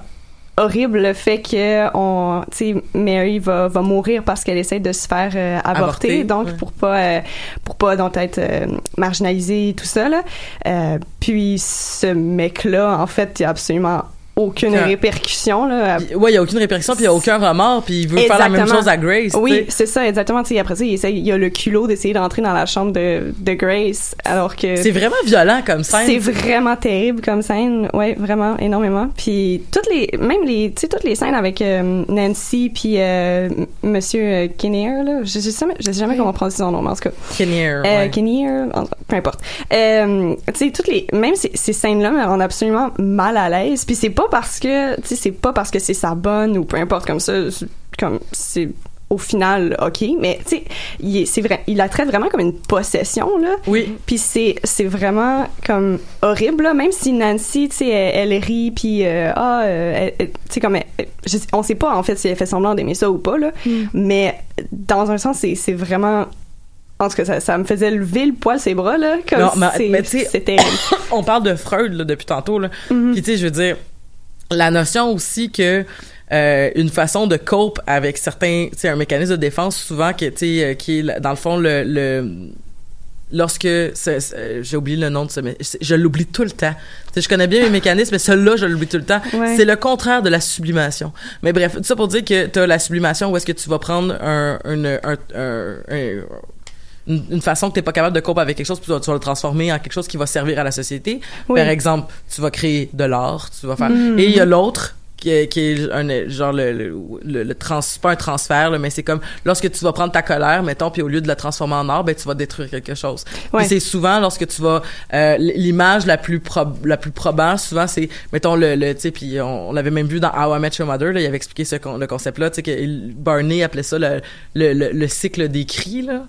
horrible le fait que on tu sais Mary va va mourir parce qu'elle essaie de se faire euh, avorter, Avorter, donc ouais. pour pas euh, pour pas donc être euh, marginalisée et tout ça là Euh, puis ce mec là en fait il a absolument aucune Aucun- répercussion là Puis, ouais, il y a aucune répercussion, puis il y a aucun remords, puis il veut faire la même chose à Grace. Oui, c'est ça, exactement. Tu sais, après ça, il, essaie, il a le culot d'essayer d'entrer dans la chambre de, de Grace, alors que C'est vraiment violent comme scène. c'est vraiment terrible comme scène. Ouais, vraiment, énormément. Puis toutes les, même les, tu sais, toutes les scènes avec euh, Nancy puis euh, Monsieur euh, Kinnear, là, je, je sais jamais, je sais jamais Oui. comment prononcer son nom, mais en tout cas. Kinnear, Euh, ouais. Kinnear, peu importe. Euh, tu sais, toutes les, même ces, ces scènes-là me rendent absolument mal à l'aise. Puis c'est pas parce que, tu sais, c'est pas parce que c'est sa bonne ou peu importe comme ça, comme c'est au final ok, mais tu sais, c'est vrai, il la traite vraiment comme une possession là. Oui. Puis c'est c'est vraiment comme horrible là, même si Nancy, tu sais, elle, elle rit puis euh, ah, euh, tu sais comme, elle- je on sait pas en fait si elle fait semblant d'aimer ça ou pas là, mais dans un sens c'est c'est vraiment en tout cas, ça, ça me faisait lever le poil ses bras, là. Comme Non, mais- mais tu sais- on parle de Freud là, depuis tantôt là. Mhm. Puis tu sais, je veux dire, la notion aussi que euh, une façon de cope avec certains, tu un mécanisme de défense souvent que tu sais, euh, qui est dans le fond le, le lorsque c'est- j'ai oublié le nom de ce mais je l'oublie tout le temps. Tu sais, je connais bien mes mécanismes mais celui-là je l'oublie tout le temps. Ouais. C'est le contraire de la sublimation. Mais bref, tout ça pour dire que tu as la sublimation où est-ce que tu vas prendre un, une, un, un- un- une, une façon que tu pas capable de cope avec quelque chose puis tu vas, tu vas le transformer en quelque chose qui va servir à la société. Oui. Par exemple, tu vas créer de l'art, tu vas faire Mhm. et il y a l'autre qui est, qui est un genre le le, le, le trans pas un transfert là, mais c'est comme lorsque tu vas prendre ta colère mettons puis au lieu de la transformer en art ben tu vas détruire quelque chose Ouais. c'est souvent lorsque tu vas euh, l'image la plus la plus probable souvent c'est mettons le, le tu sais puis on, on l'avait même vu dans How I Met Your Mother là il avait expliqué ce le concept là tu sais que Barney appelait ça le, le, le cycle des cris là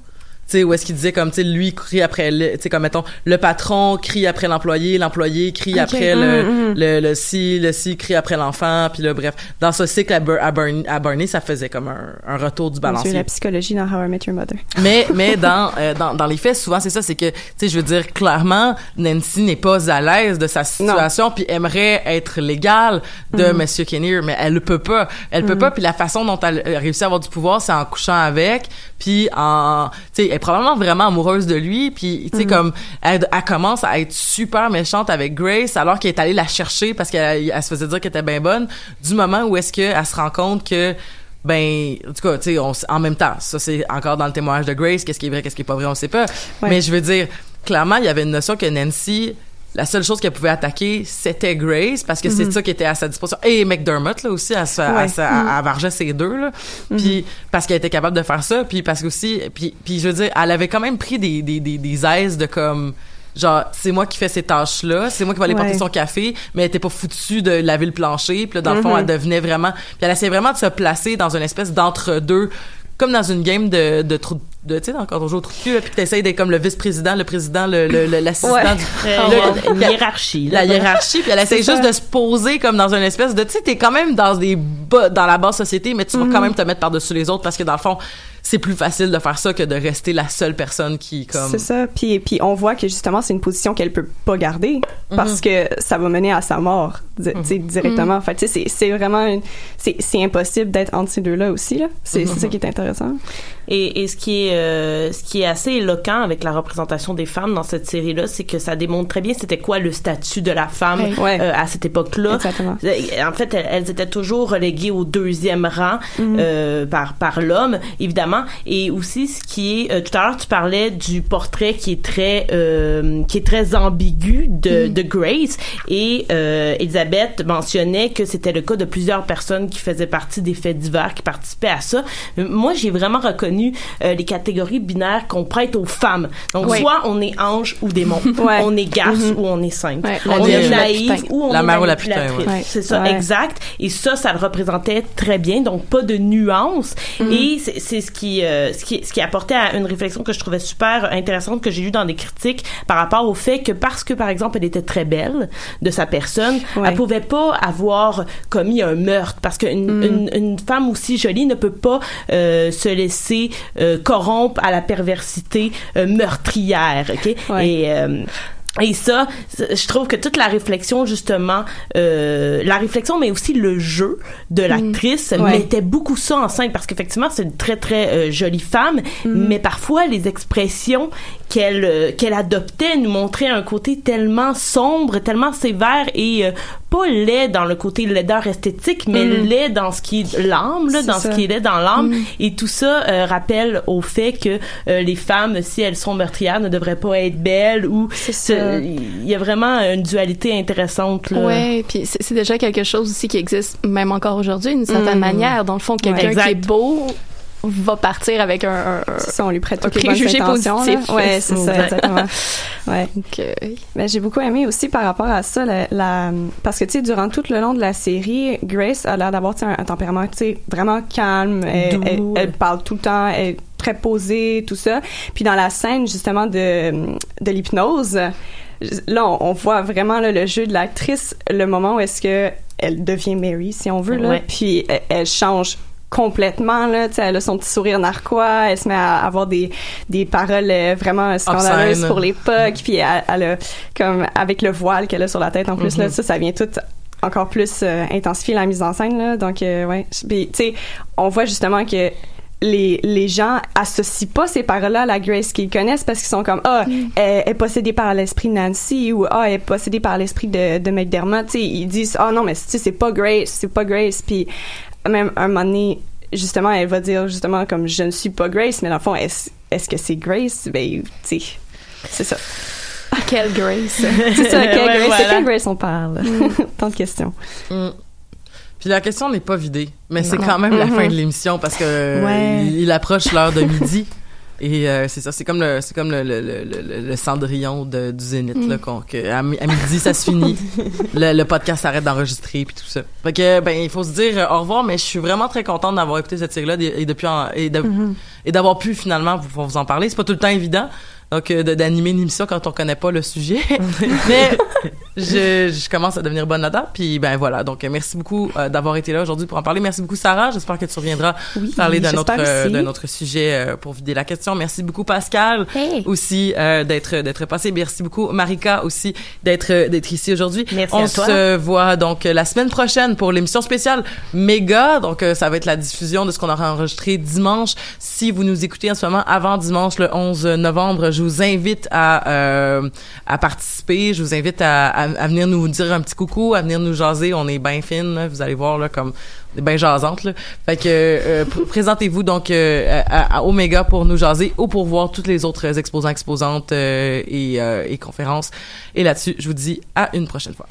tu sais où est-ce qu'il disait comme tu sais lui crie après tu sais comme mettons le patron crie après l'employé l'employé crie après le, Mhm, mhm. le le si le si crie après l'enfant puis là bref dans ce cycle à, Bur- à, ça faisait comme un, un retour du balancier la psychologie dans How I Met Your Mother. mais mais dans, euh, dans dans les faits souvent c'est ça c'est que tu sais je veux dire clairement Nancy n'est pas à l'aise de sa situation puis aimerait être légale de Mhm. Monsieur Kinnear mais elle le peut pas elle peut Mhm. pas puis la façon dont elle a réussi à avoir du pouvoir c'est en couchant avec puis en tu sais est probablement vraiment amoureuse de lui puis tu sais Mhm. comme elle, elle commence à être super méchante avec Grace alors qu'elle est allée la chercher parce qu'elle elle se faisait dire qu'elle était bien bonne du moment où est-ce qu'elle se rend compte que ben en tout cas tu sais en même temps ça c'est encore dans le témoignage de Grace qu'est-ce qui est vrai qu'est-ce qui est pas vrai on sait pas Ouais. mais je veux dire clairement il y avait une notion que Nancy la seule chose qu'elle pouvait attaquer c'était Grace parce que c'est Mhm. ça qui était à sa disposition et McDermott là aussi se- elle, Ouais. Mhm. ces deux là puis parce qu'elle était capable de faire ça puis parce que aussi puis puis je veux dire elle avait quand même pris des des des, des aises de comme genre c'est moi qui fais ces tâches là c'est moi qui vais aller Ouais. porter son café mais elle était pas foutue de laver le plancher puis là, dans le fond Mhm. elle devenait vraiment puis elle essayait vraiment de se placer dans une espèce d'entre deux comme dans une game de de trou de tu sais quand on joue au trou de cul là, puis que t'essayes d'être comme le vice-président le président le le- le- l'assistant Ouais. du Euh, le- une hiérarchie. là. la hiérarchie puis elle essaie juste de se poser comme dans une espèce de tu sais t'es quand même dans des bas, dans la basse société mais tu vas Mhm. quand même te mettre par dessus les autres parce que dans le fond c'est plus facile de faire ça que de rester la seule personne qui comme C'est ça. Puis, puis on voit que justement, c'est une position qu'elle peut pas garder Mhm. parce que ça va mener à sa mort, di- sais, directement. Fait tu sais, c'est, c'est vraiment c'est, c'est impossible d'être entre ces deux-là aussi, là. C'est, c'est ça qui est intéressant. Et, et ce qui est euh, ce qui est assez éloquent avec la représentation des femmes dans cette série-là, c'est que ça démontre très bien c'était quoi le statut de la femme. Ouais. euh, à cette époque-là. Exactement. En fait, elles, elles étaient toujours reléguées au deuxième rang euh, par par l'homme, évidemment. Et aussi, ce qui est euh, tout à l'heure, tu parlais du portrait qui est très euh, qui est très ambigu de, Mhm. de Grace. Et euh, Elisabeth mentionnait que c'était le cas de plusieurs personnes qui faisaient partie des faits divers, qui participaient à ça. Euh, Moi, j'ai vraiment reconnu euh, les catégories binaires qu'on prête aux femmes. Donc, Oui. soit on est ange ou démon, Ouais. on est garce Mhm. ou on est sainte, Ouais, on la est vierge ou on La est mère ou la putain, ouais. C'est ça, Ouais. exact. Et ça, ça le représentait très bien. Donc, pas de nuance. Mhm. Et c'est ce qui, euh, ce qui, ce qui apportait à une réflexion que je trouvais super intéressante que j'ai eue dans des critiques par rapport au fait que parce que, par exemple, elle était très belle de sa personne, Ouais. elle pouvait pas avoir commis un meurtre parce qu'une une, une femme aussi jolie ne peut pas euh, se laisser euh, corrompre à la perversité euh, meurtrière, Ouais. Et euh, et ça, je trouve que toute la réflexion justement, euh, la réflexion, mais aussi le jeu de l'actrice Ouais. mettait beaucoup ça en scène parce qu'effectivement c'est une très très euh, jolie femme, mais parfois les expressions qu'elle euh, qu'elle adoptait nous montraient un côté tellement sombre, tellement sévère et euh, pas laid dans le côté laideur esthétique, mais Mhm. laid dans ce qui est l'âme, là, dans ça. ce qui est laid dans l'âme. Et tout ça euh, rappelle au fait que euh, les femmes, si elles sont meurtrières, ne devraient pas être belles ou il y a vraiment une dualité intéressante. Là. Ouais, puis c'est déjà quelque chose aussi qui existe même encore aujourd'hui d'une certaine Mm. manière. Dans le fond, quelqu'un qui est beau va partir avec un, un- ça, on lui prête toutes les bonnes intentions. Ouais, c'est ça, exactement. Ouais. donc, euh, Ben, j'ai beaucoup aimé aussi par rapport à ça, la, la- parce que, tu sais, durant tout le long de la série, Grace a l'air d'avoir, un, un tempérament, tu sais, vraiment calme. Elle, Doux. elle- elle parle tout le temps, elle est très posée, tout ça. Puis dans la scène, justement, de, de l'hypnose, là, on, on voit vraiment là, le jeu de l'actrice, le moment où est-ce que elle devient Mary, si on veut, là. Ouais. Puis elle, elle change complètement là tu sais elle a son petit sourire narquois elle se met à avoir des des paroles euh, vraiment scandaleuses pour l'époque puis elle, elle a comme avec le voile qu'elle a sur la tête en plus là Mhm. ça ça vient tout encore plus euh, intensifier la mise en scène là donc euh, ouais. Puis tu sais on voit justement que les, les gens associent pas ces paroles-là à la Grace qu'ils connaissent parce qu'ils sont comme ah elle, elle est possédée par l'esprit de Nancy ou ah elle est possédée par l'esprit de, de McDermott tu sais ils disent ah non mais tu sais, c'est pas Grace c'est pas Grace puis même un moment donné justement elle va dire justement comme je ne suis pas Grace mais dans le fond est-ce est-ce que c'est Grace? Ben tu sais c'est ça Quelle Grace. c'est ça quelle Ouais, Grace voilà. de quelle Grace on parle? Tant de questions Mm. Puis la question n'est pas vidée, mais c'est quand même la fin de l'émission parce que Ouais. il, il approche l'heure de midi. Et euh, c'est ça, c'est comme le, c'est comme le, le, le, le- le cendrillon de, du Zénith là, qu'on, que à, mi- à midi ça se finit, le, le podcast s'arrête d'enregistrer puis tout ça. Fait que ben il faut se dire euh, au revoir, mais je suis vraiment très contente d'avoir écouté cette série là et depuis en- et, de- et d'avoir pu finalement vous, vous en parler. C'est pas tout le temps évident. Donc euh, d'animer une émission quand on connaît pas le sujet, mais je, je commence à devenir bonne là-dedans. Puis ben voilà. Donc euh, merci beaucoup euh, d'avoir été là aujourd'hui pour en parler. Merci beaucoup Sarah. J'espère que tu reviendras Oui, parler d'un autre euh, aussi. d'un autre sujet euh, pour vider la question. Merci beaucoup Pascal Hey. aussi d'être d'être passé. Merci beaucoup Marika aussi d'être d'être ici aujourd'hui. Merci On à toi. se voit donc la semaine prochaine pour l'émission spéciale méga. Donc ça va être la diffusion de ce qu'on aura enregistré dimanche. Si vous nous écoutez en ce moment avant dimanche le 11 novembre, je vous invite à euh, à participer. Je vous invite à, à, venir nous dire un petit coucou, à venir nous jaser. On est bien fine, là. vous allez voir là comme bien jasante. Fait que euh, pr- présentez-vous donc euh, à, Omega pour nous jaser ou pour voir toutes les autres exposants exposantes euh, euh, et conférences. Et là-dessus, je vous dis à une prochaine fois.